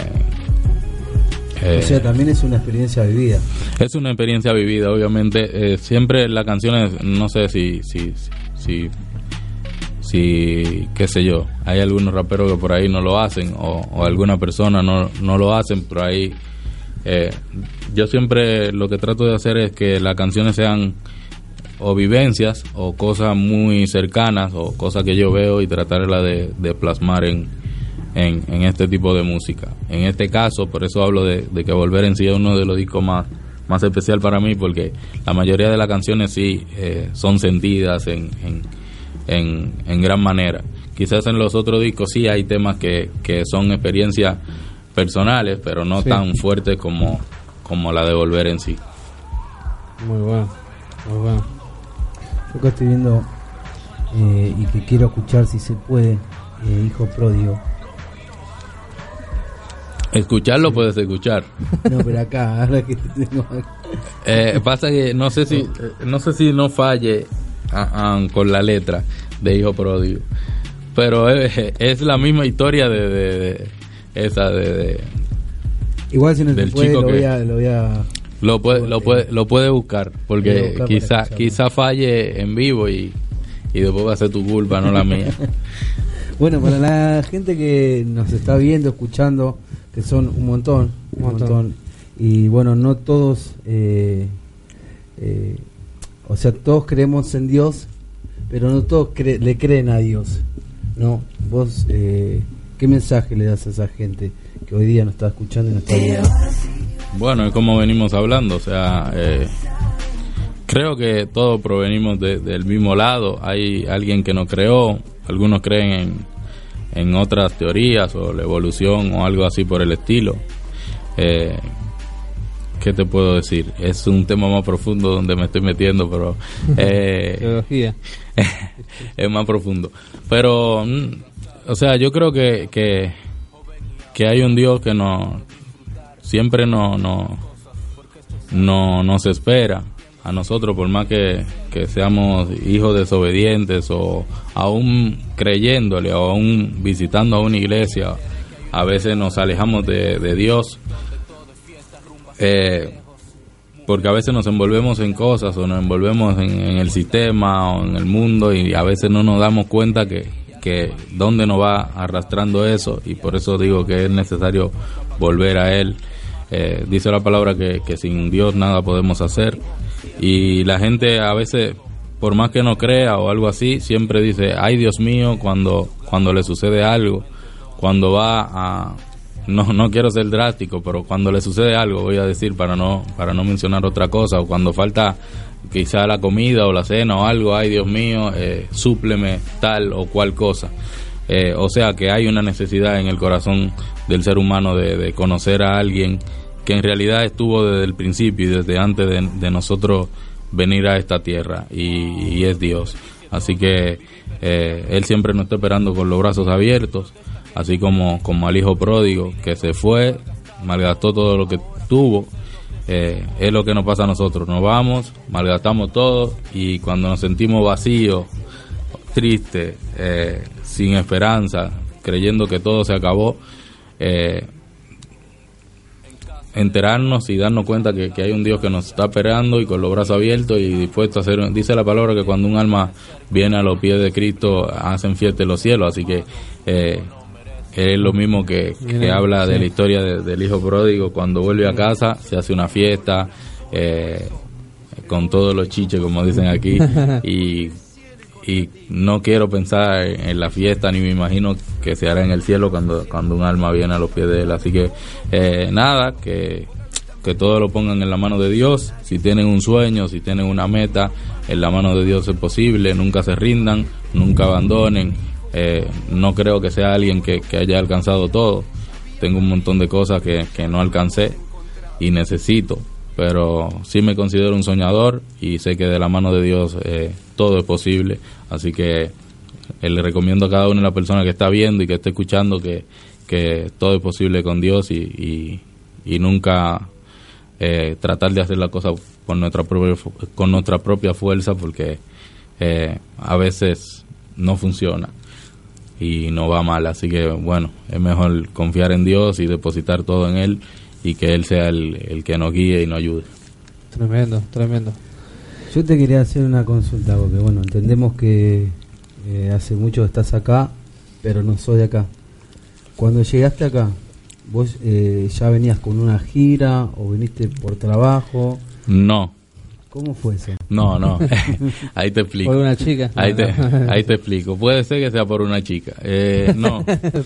eh, O sea, también es una experiencia vivida. es una experiencia vivida obviamente eh, siempre las canciones no sé si si si si qué sé yo hay algunos raperos que por ahí no lo hacen o, o alguna persona no, no lo hacen por ahí eh, yo siempre lo que trato de hacer es que las canciones sean o vivencias o cosas muy cercanas o cosas que yo veo y tratarla de, de plasmar en, en, en este tipo de música. En este caso, por eso hablo de, de que Volver en sí es uno de los discos más, más especial para mí porque la mayoría de las canciones sí eh, son sentidas en, en, en, en gran manera. Quizás en los otros discos sí hay temas que, que son experiencias personales, pero no Sí. tan fuertes como, como la de Volver en sí. Muy bueno, muy bueno. Yo acá estoy viendo eh, y que quiero escuchar si se puede, eh, Hijo Pródigo. Escucharlo puedes escuchar. No, pero acá, ahora que tengo Eh, pasa que no sé si eh, no sé si no falle ah, ah, con la letra de Hijo Pródigo, pero es, es la misma historia de, de- de esa de, de- Igual si no Del puede, chico lo que- voy, a, lo voy a... lo puede lo puede lo puede buscar porque buscar quizá quizá falle en vivo y, y después va a ser tu culpa no la mía. Bueno, para la gente que nos está viendo, escuchando, que son un montón, un montón. montón, y bueno, no todos, eh, eh, o sea, todos creemos en Dios, pero no todos cre- le creen a Dios, ¿no? Vos, eh, ¿qué mensaje le das a esa gente que hoy día nos está escuchando y nos está viendo? Bueno, es como venimos hablando, o sea, eh, creo que todos provenimos de- del mismo lado. Hay alguien que nos creó, algunos creen en, en otras teorías o la evolución o algo así por el estilo. Eh, ¿Qué te puedo decir? Es un tema más profundo donde me estoy metiendo, pero eh, Teología. es más profundo. Pero, mm, o sea, yo creo que, que, que hay un Dios que no siempre no, no, no nos espera a nosotros, por más que, que seamos hijos desobedientes o aún creyéndole o aún visitando a una iglesia, a veces nos alejamos de, de Dios. Eh, porque a veces nos envolvemos en cosas o nos envolvemos en, el sistema o en el mundo y a veces no nos damos cuenta que, que dónde nos va arrastrando eso y por eso digo que es necesario volver a Él. Eh, dice la palabra que, que sin Dios nada podemos hacer y la gente a veces por más que no crea o algo así siempre dice ay Dios mío cuando cuando le sucede algo, cuando va a no no quiero ser drástico, pero cuando le sucede algo, voy a decir para no para no mencionar otra cosa o cuando falta quizá la comida o la cena o algo, ay Dios mío, eh, súpleme tal o cual cosa. Eh, o sea que hay una necesidad en el corazón del ser humano de, de conocer a alguien que en realidad estuvo desde el principio y desde antes de, nosotros venir a esta tierra y, y es Dios. Así que eh, Él siempre nos está esperando con los brazos abiertos, así como, como al hijo pródigo que se fue, malgastó todo lo que tuvo. Eh, es lo que nos pasa a nosotros, nos vamos, malgastamos todo y cuando nos sentimos vacíos, tristes, eh, sin esperanza, creyendo que todo se acabó, eh, enterarnos y darnos cuenta que, que hay un Dios que nos está esperando y con los brazos abiertos y dispuesto a hacer, dice la palabra que cuando un alma viene a los pies de Cristo hacen fiesta en los cielos, así que eh, es lo mismo que, que habla de la historia de- del hijo pródigo, cuando vuelve a casa se hace una fiesta eh, con todos los chiches como dicen aquí y y no quiero pensar en la fiesta ni me imagino que se hará en el cielo cuando, cuando un alma viene a los pies de él. Así que eh, nada, que, que todo lo pongan en la mano de Dios. Si tienen un sueño, si tienen una meta, en la mano de Dios es posible. Nunca se rindan, nunca abandonen. Eh, no creo que sea alguien que, haya alcanzado todo. Tengo un montón de cosas que, que no alcancé y necesito, pero sí me considero un soñador y sé que de la mano de Dios eh, todo es posible, así que eh, le recomiendo a cada una de las personas que está viendo y que está escuchando que, que todo es posible con Dios y, y, y nunca eh, tratar de hacer la cosa por nuestra propia, con nuestra propia fuerza porque eh, a veces no funciona y no va mal. Así que bueno, es mejor confiar en Dios y depositar todo en Él y que Él sea el, el que nos guíe y nos ayude. Tremendo, tremendo. Yo te quería hacer una consulta, porque bueno, entendemos que eh, hace mucho estás acá, pero no soy de acá. Cuando llegaste acá, ¿vos eh, ya venías con una gira o viniste por trabajo? No, ¿Cómo fue eso? no, no. ahí te explico. Por una chica. Ahí te, ahí te explico. Puede ser que sea por una chica. Eh, no,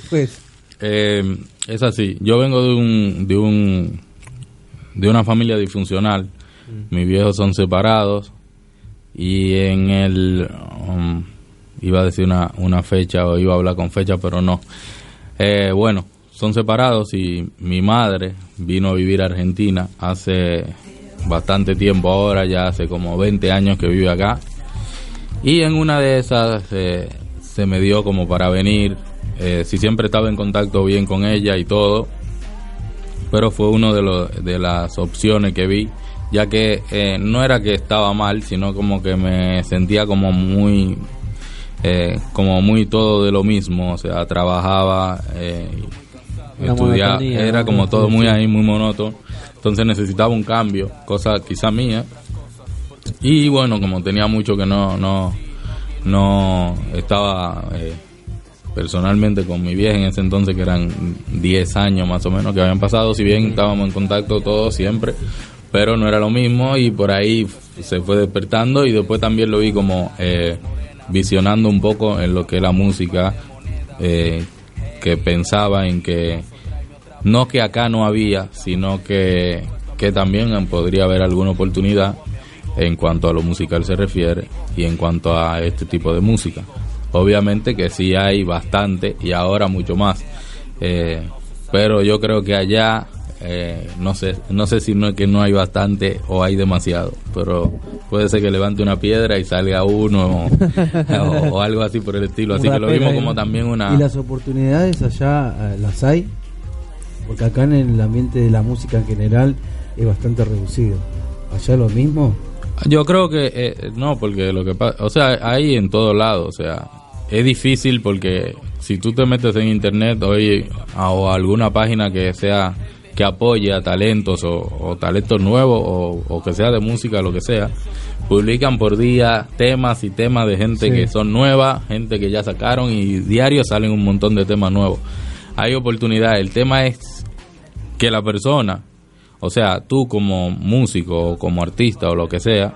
pues, eh, es así. Yo vengo de un, de un, de una familia disfuncional. Mis viejos son separados y en el, um, iba a decir una, una fecha o iba a hablar con fecha, pero no. Eh, bueno, son separados y mi madre vino a vivir a Argentina hace bastante tiempo ahora, ya hace como 20 años que vive acá. Y en una de esas eh, se me dio como para venir. Eh, si siempre estaba en contacto bien con ella y todo, pero fue uno de, de las opciones que vi, ya que eh, no era que estaba mal, sino como que me sentía como muy, eh, como muy todo de lo mismo, o sea, trabajaba, eh, estudiaba, monotonía, era como todo muy ahí, muy monótono, entonces necesitaba un cambio, cosa quizá mía, y bueno, como tenía mucho que no, no, no estaba eh, personalmente con mi vieja en ese entonces, que eran 10 años más o menos que habían pasado, si bien estábamos en contacto todos siempre, pero no era lo mismo y por ahí se fue despertando y después también lo vi como eh, visionando un poco en lo que es la música, eh, que pensaba en que no que acá no había, sino que, que también podría haber alguna oportunidad en cuanto a lo musical se refiere y en cuanto a este tipo de música. Obviamente que sí hay bastante y ahora mucho más, Eh, pero yo creo que allá eh, no sé no sé si no es que no hay bastante o hay demasiado, pero puede ser que levante una piedra y salga uno o, o algo así por el estilo. Así que lo vimos como también una ¿Y las oportunidades allá eh, las hay? Porque acá en el ambiente de la música en general es bastante reducido. ¿Allá lo mismo? Yo creo que eh, no, porque lo que pasa, o sea, hay en todos lados, o sea, es difícil porque si tú te metes en internet hoy o a alguna página que sea que apoye a talentos o, o talentos nuevos o, o que sea de música, lo que sea, publican por día temas y temas de gente Sí. que son nuevas, gente que ya sacaron y diario salen un montón de temas nuevos. Hay oportunidad, el tema es que la persona, o sea, tú como músico o como artista o lo que sea,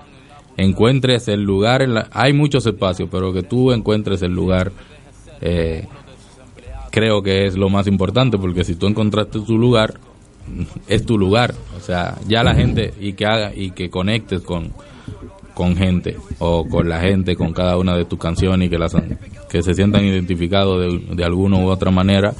encuentres el lugar, en la, hay muchos espacios, pero que tú encuentres el lugar eh, creo que es lo más importante porque si tú encontraste tu lugar, es tu lugar. O sea, ya la gente y que haga y que conectes con, con gente o con la gente con cada una de tus canciones y que las que se sientan identificados de, de alguna u otra manera,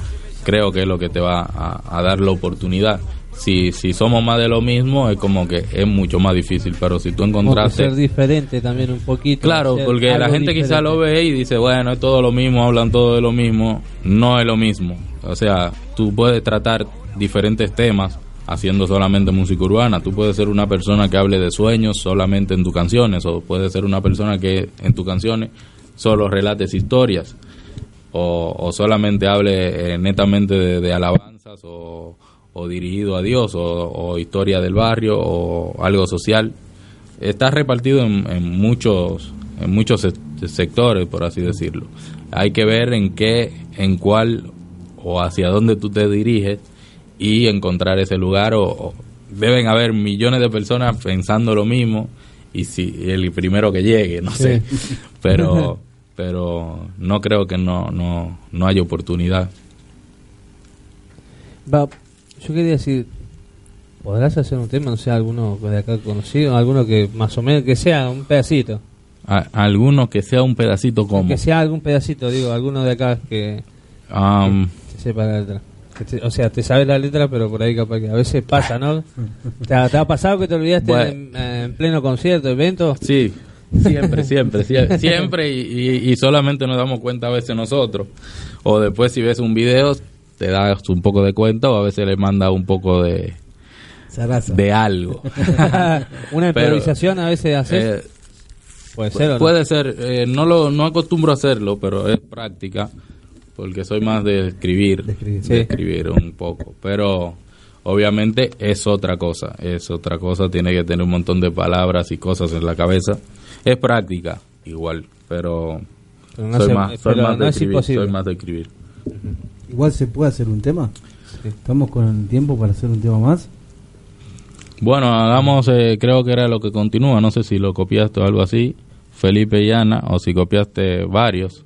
creo que es lo que te va a, a dar la oportunidad. Si, si somos más de lo mismo, es como que es mucho más difícil, pero si tú encontraste... ser diferente también un poquito. Claro, porque la gente quizá diferente. lo ve y dice, bueno, es todo lo mismo, hablan todo de lo mismo. No es lo mismo. O sea, tú puedes tratar diferentes temas haciendo solamente música urbana. Tú puedes ser una persona que hable de sueños solamente en tus canciones, o puedes ser una persona que en tus canciones solo relates historias, o, o solamente hable eh, netamente de, de alabanzas, o, o dirigido a Dios, o, o historia del barrio, o algo social está repartido en, en muchos en muchos se- sectores por así decirlo. Hay que ver en qué en cuál o hacia dónde tú te diriges y encontrar ese lugar o, o deben haber millones de personas pensando lo mismo y si el primero que llegue no sé. Pero pero no creo que no no no haya oportunidad. Va, yo quería decir, ¿podrás hacer un tema, no sé, alguno de acá conocido, alguno que más o menos, que sea un pedacito? A- alguno que sea un pedacito como Que sea algún pedacito, digo, alguno de acá que se sepa la letra. Que te- o sea, te sabes la letra, pero por ahí capaz que a veces pasa, ¿no? ¿Te ha, te ha pasado que te olvidaste Bueno. en, en pleno concierto, evento? Sí, siempre, siempre, sie- siempre y, y- y solamente nos damos cuenta a veces nosotros. O después si ves un video te das un poco de cuenta o a veces le manda un poco de, de algo. Una Pero, improvisación a veces haces. Eh, puede ser, ¿o no? puede ser, eh, no lo no acostumbro a hacerlo, pero es práctica porque soy más de escribir, De escribir. de Sí. escribir un poco, pero obviamente es otra cosa, es otra cosa, tiene que tener un montón de palabras y cosas en la cabeza. Es práctica igual, pero Pero no soy se- más, soy pero más de no es escribir, imposible. soy más de escribir. Igual se puede hacer un tema. Estamos con tiempo para hacer un tema más. Bueno, hagamos, eh, creo que era lo que continúa, no sé si lo copiaste o algo así, Felipe y Ana, o si copiaste varios.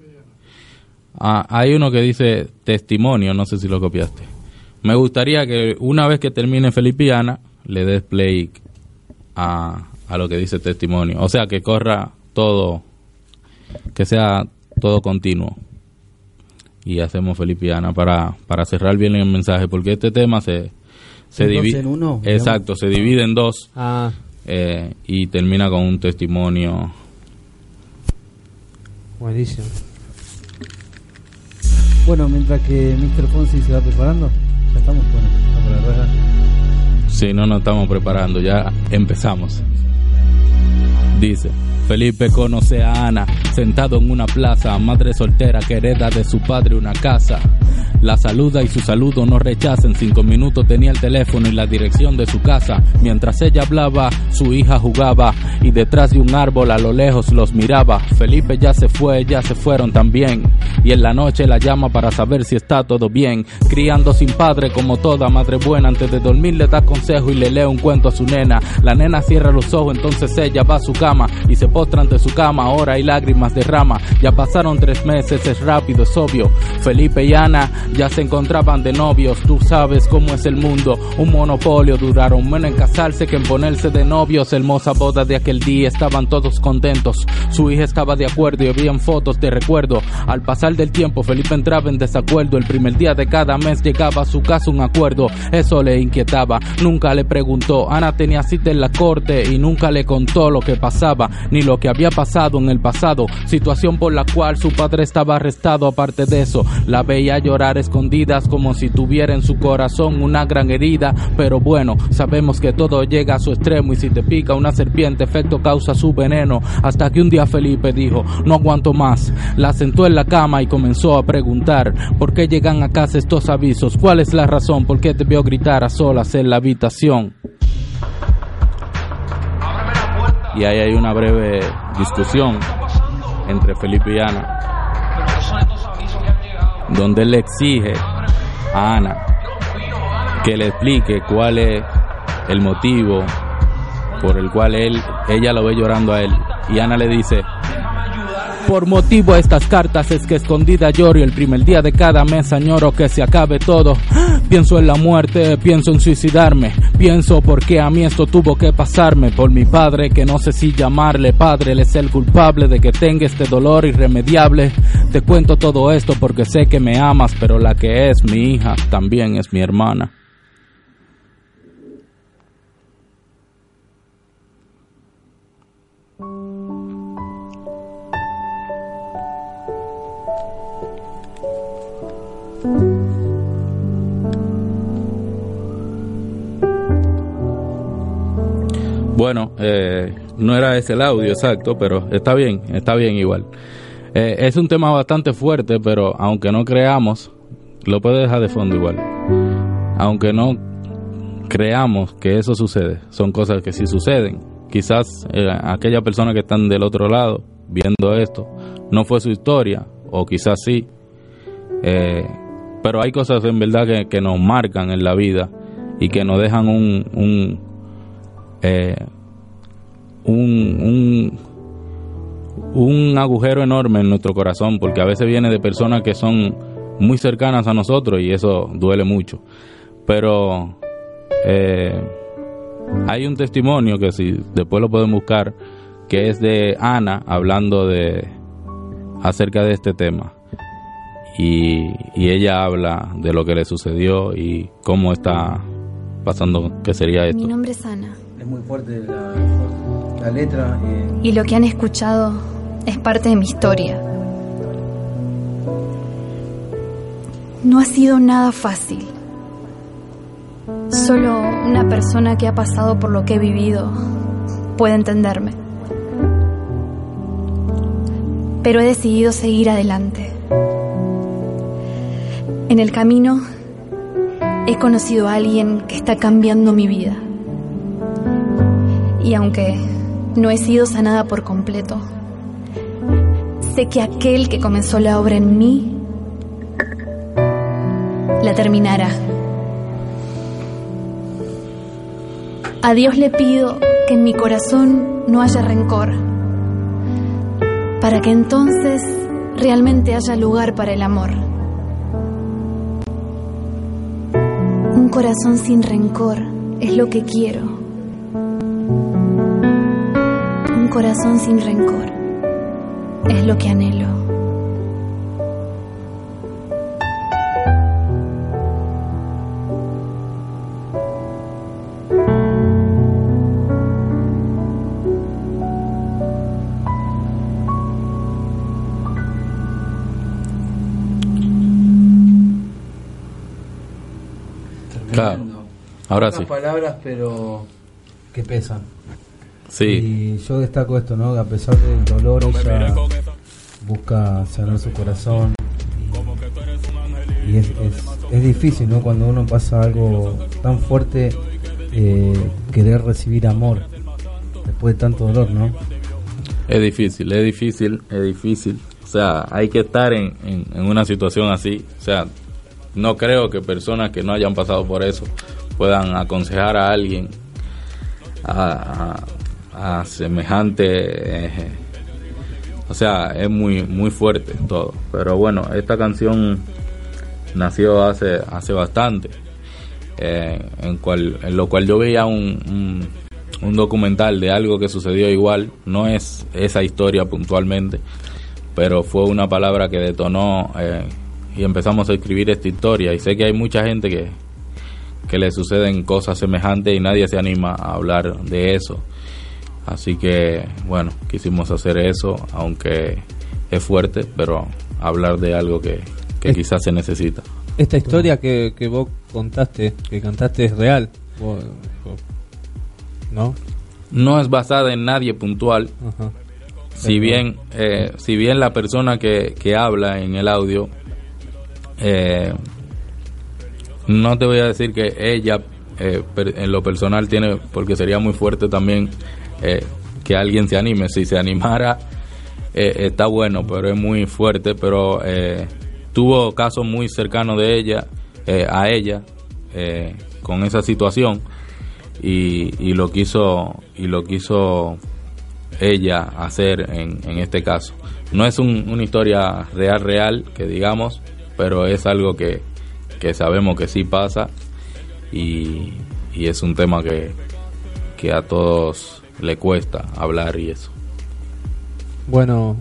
Ah, hay uno que dice testimonio, no sé si lo copiaste. Me gustaría que una vez que termine Felipe y Ana, le des play a, a lo que dice testimonio. O sea, que corra todo, que sea todo continuo. Y hacemos Felipe y Ana para, para cerrar bien el mensaje, porque este tema se, se ¿Son dos divide. en uno, Exacto, se divide en dos Ah, eh, y termina con un testimonio. buenísimo. Bueno, mientras que Mr. Fonsi se va preparando, ya estamos. Bueno. Si no nos estamos preparando, ya empezamos. Dice, Felipe conoce a Ana, sentado en una plaza, madre soltera que hereda de su padre una casa. La saluda y su saludo no rechaza. En cinco minutos tenía el teléfono y la dirección de su casa. Mientras ella hablaba, su hija jugaba y detrás de un árbol a lo lejos los miraba. Felipe ya se fue, ya se fueron también. Y en la noche la llama para saber si está todo bien. Criando sin padre como toda madre buena. Antes de dormir le da consejo y le lee un cuento a su nena. La nena cierra los ojos, entonces ella va a su cama y se postra ante su cama. Ahora hay lágrimas derrama. Ya pasaron tres meses, es rápido, es obvio. Felipe y Ana ya se encontraban de novios. Tú sabes cómo es el mundo, un monopolio. Duraron menos en casarse que en ponerse de novios. Hermosa boda de aquel día, estaban todos contentos. Su hija estaba de acuerdo y habían fotos de recuerdo. Al pasar del tiempo, Felipe entraba en desacuerdo. El primer día de cada mes llegaba a su casa un acuerdo. Eso le inquietaba, nunca le preguntó. Ana tenía cita en la corte y nunca le contó lo que pasaba, ni lo que había pasado en el pasado. Situación por la cual su padre estaba arrestado. Aparte de eso, la veía escondidas como si tuviera en su corazón una gran herida. Pero bueno, sabemos que todo llega a su extremo y si te pica una serpiente, efecto causa su veneno. Hasta que un día Felipe dijo, no aguanto más. La sentó en la cama y comenzó a preguntar, ¿por qué llegan a casa estos avisos? ¿Cuál es la razón? ¿Por qué te veo gritar a solas en la habitación? Y ahí hay una breve discusión entre Felipe y Ana, donde él le exige a Ana que le explique cuál es el motivo por el cual él, ella lo ve llorando a él. Y Ana le dice, Por motivo de estas cartas es que escondida lloro y el primer día de cada mes añoro que se acabe todo. Pienso en la muerte, pienso en suicidarme, pienso por qué a mí esto tuvo que pasarme. Por mi padre que no sé si llamarle padre, él es el culpable de que tenga este dolor irremediable. Te cuento todo esto porque sé que me amas, pero la que es mi hija también es mi hermana. Bueno, eh, no era ese el audio exacto, pero está bien, está bien igual. Eh, es un tema bastante fuerte, pero aunque no creamos, lo puede dejar de fondo igual. Aunque no creamos que eso sucede, son cosas que sí suceden. Quizás eh, aquella persona que están del otro lado viendo esto no fue su historia, o quizás sí. Eh, pero hay cosas en verdad que, que nos marcan en la vida y que nos dejan un, un eh, un, un, un agujero enorme en nuestro corazón, porque a veces viene de personas que son muy cercanas a nosotros y eso duele mucho. Pero eh, hay un testimonio que si después lo pueden buscar, que es de Ana hablando de acerca de este tema. Y, y ella habla de lo que le sucedió y cómo está pasando, que sería Mi esto. nombre es Ana Muy fuerte la, la letra. eh, y lo que han escuchado es parte de mi historia. No ha sido nada fácil. Solo una persona que ha pasado por lo que he vivido puede entenderme. Pero he decidido seguir adelante. En el camino he conocido a alguien que está cambiando mi vida. Y aunque no he sido sanada por completo, sé que aquel que comenzó la obra en mí la terminará. A Dios le pido que en mi corazón no haya rencor, para que entonces realmente haya lugar para el amor. Un corazón sin rencor es lo que quiero. Corazón sin rencor es lo que anhelo. Claro. Ahora Unas sí. palabras, pero que pesan. Sí, Y yo destaco esto, ¿no? Que a pesar del dolor, ella busca sanar su corazón. Y, y es, es, es difícil, ¿no? Cuando uno pasa algo tan fuerte, eh, querer recibir amor después de tanto dolor, ¿no? es difícil, es difícil, es difícil. O sea, hay que estar en, en, en una situación así. O sea, no creo que personas que no hayan pasado por eso puedan aconsejar a alguien a, a- a semejante... eh, o sea, es muy muy fuerte todo. Pero bueno, esta canción nació hace hace bastante. eh, en, cual, en lo cual yo veía un, un, un documental de algo que sucedió igual. No es esa historia puntualmente, pero fue una palabra que detonó eh, y empezamos a escribir esta historia. Y sé que hay mucha gente que, que le suceden cosas semejantes y nadie se anima a hablar de eso. Así que, bueno, quisimos hacer eso, aunque es fuerte, pero hablar de algo que, que Es- quizás se necesita. Esta historia que, que vos contaste, que cantaste es real. Vos- vos- ¿No? No es basada en nadie puntual, Ajá. si bien eh, si bien la persona que, que habla en el audio eh, no te voy a decir que ella eh, per- en lo personal tiene porque sería muy fuerte también eh, que alguien se anime. Si se animara eh, está bueno pero es muy fuerte. Pero eh, tuvo casos muy cercanos de ella a ella con esa situación. Y, lo quiso y lo quiso ella hacer en, en este caso. no es un- una historia real, real, que digamos, pero es algo que, que sabemos que sí pasa. Y, y es un tema que, que a todos le cuesta hablar y eso. Bueno,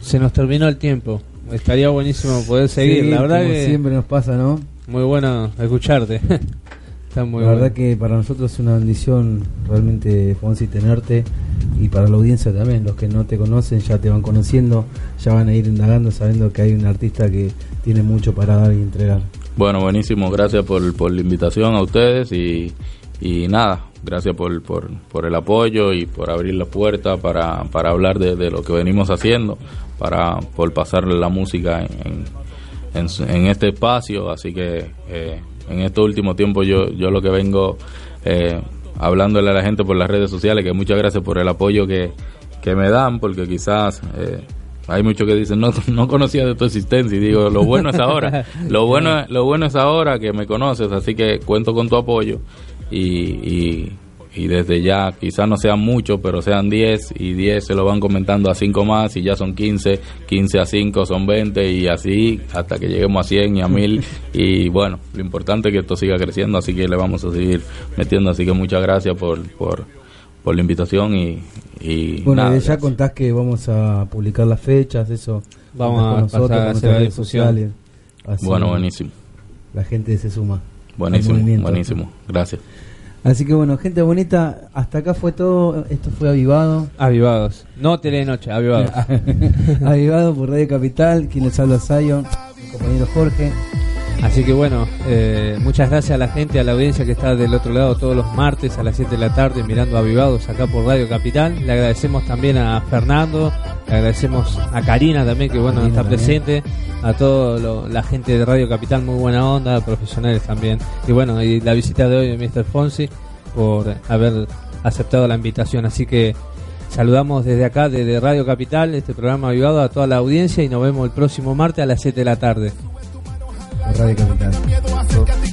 se nos terminó el tiempo. Estaría buenísimo poder seguir. Sí, la verdad como que siempre nos pasa, ¿no? muy bueno escucharte. Está muy la bueno. verdad que para nosotros es una bendición realmente, Fonsi, tenerte y para la audiencia también. Los que no te conocen ya te van conociendo, ya van a ir indagando sabiendo que hay un artista que tiene mucho para dar y entregar. Bueno, buenísimo, gracias por, por la invitación a ustedes y, y nada, gracias por, por, por el apoyo y por abrir la puerta para, para hablar de, de lo que venimos haciendo, para por pasarle la música en, en, en este espacio, así que eh, en este último tiempo yo, yo lo que vengo eh, hablándole a la gente por las redes sociales, que muchas gracias por el apoyo que, que me dan, porque quizás... eh, hay muchos que dicen no no conocía de tu existencia y digo lo bueno es ahora lo bueno lo bueno es ahora que me conoces así que cuento con tu apoyo y, y, y desde ya quizás no sean muchos pero sean 10 y 10 se lo van comentando a 5 más y ya son 15 15 a 5 son 20 y así hasta que lleguemos a 100 y a 1000 y bueno lo importante es que esto siga creciendo así que le vamos a seguir metiendo así que muchas gracias por por, por la invitación y, y Bueno, nada, ya contás que vamos a publicar las fechas, eso. Vamos a con pasar a con hacer la redes difusión. sociales. Así bueno buenísimo La gente se suma. Buenísimo, buenísimo. Gracias. Así que bueno, gente bonita, hasta acá fue todo. Esto fue Avivado. Avivados. No telenoche, avivados. Avivado por Radio Capital. Quien les habla Zion, mi compañero Jorge. Así que bueno, eh, muchas gracias a la gente, a la audiencia que está del otro lado todos los martes a las 7 de la tarde mirando Avivados acá por Radio Capital. Le agradecemos también a Fernando, le agradecemos a Karina también que bueno Karina está también. presente, a toda la gente de Radio Capital, muy buena onda, profesionales también. Y bueno, y la visita de hoy de Mr. Fonsi por haber aceptado la invitación. Así que saludamos desde acá, desde Radio Capital, este programa Avivado a toda la audiencia y nos vemos el próximo martes a las 7 de la tarde. Radio Capital.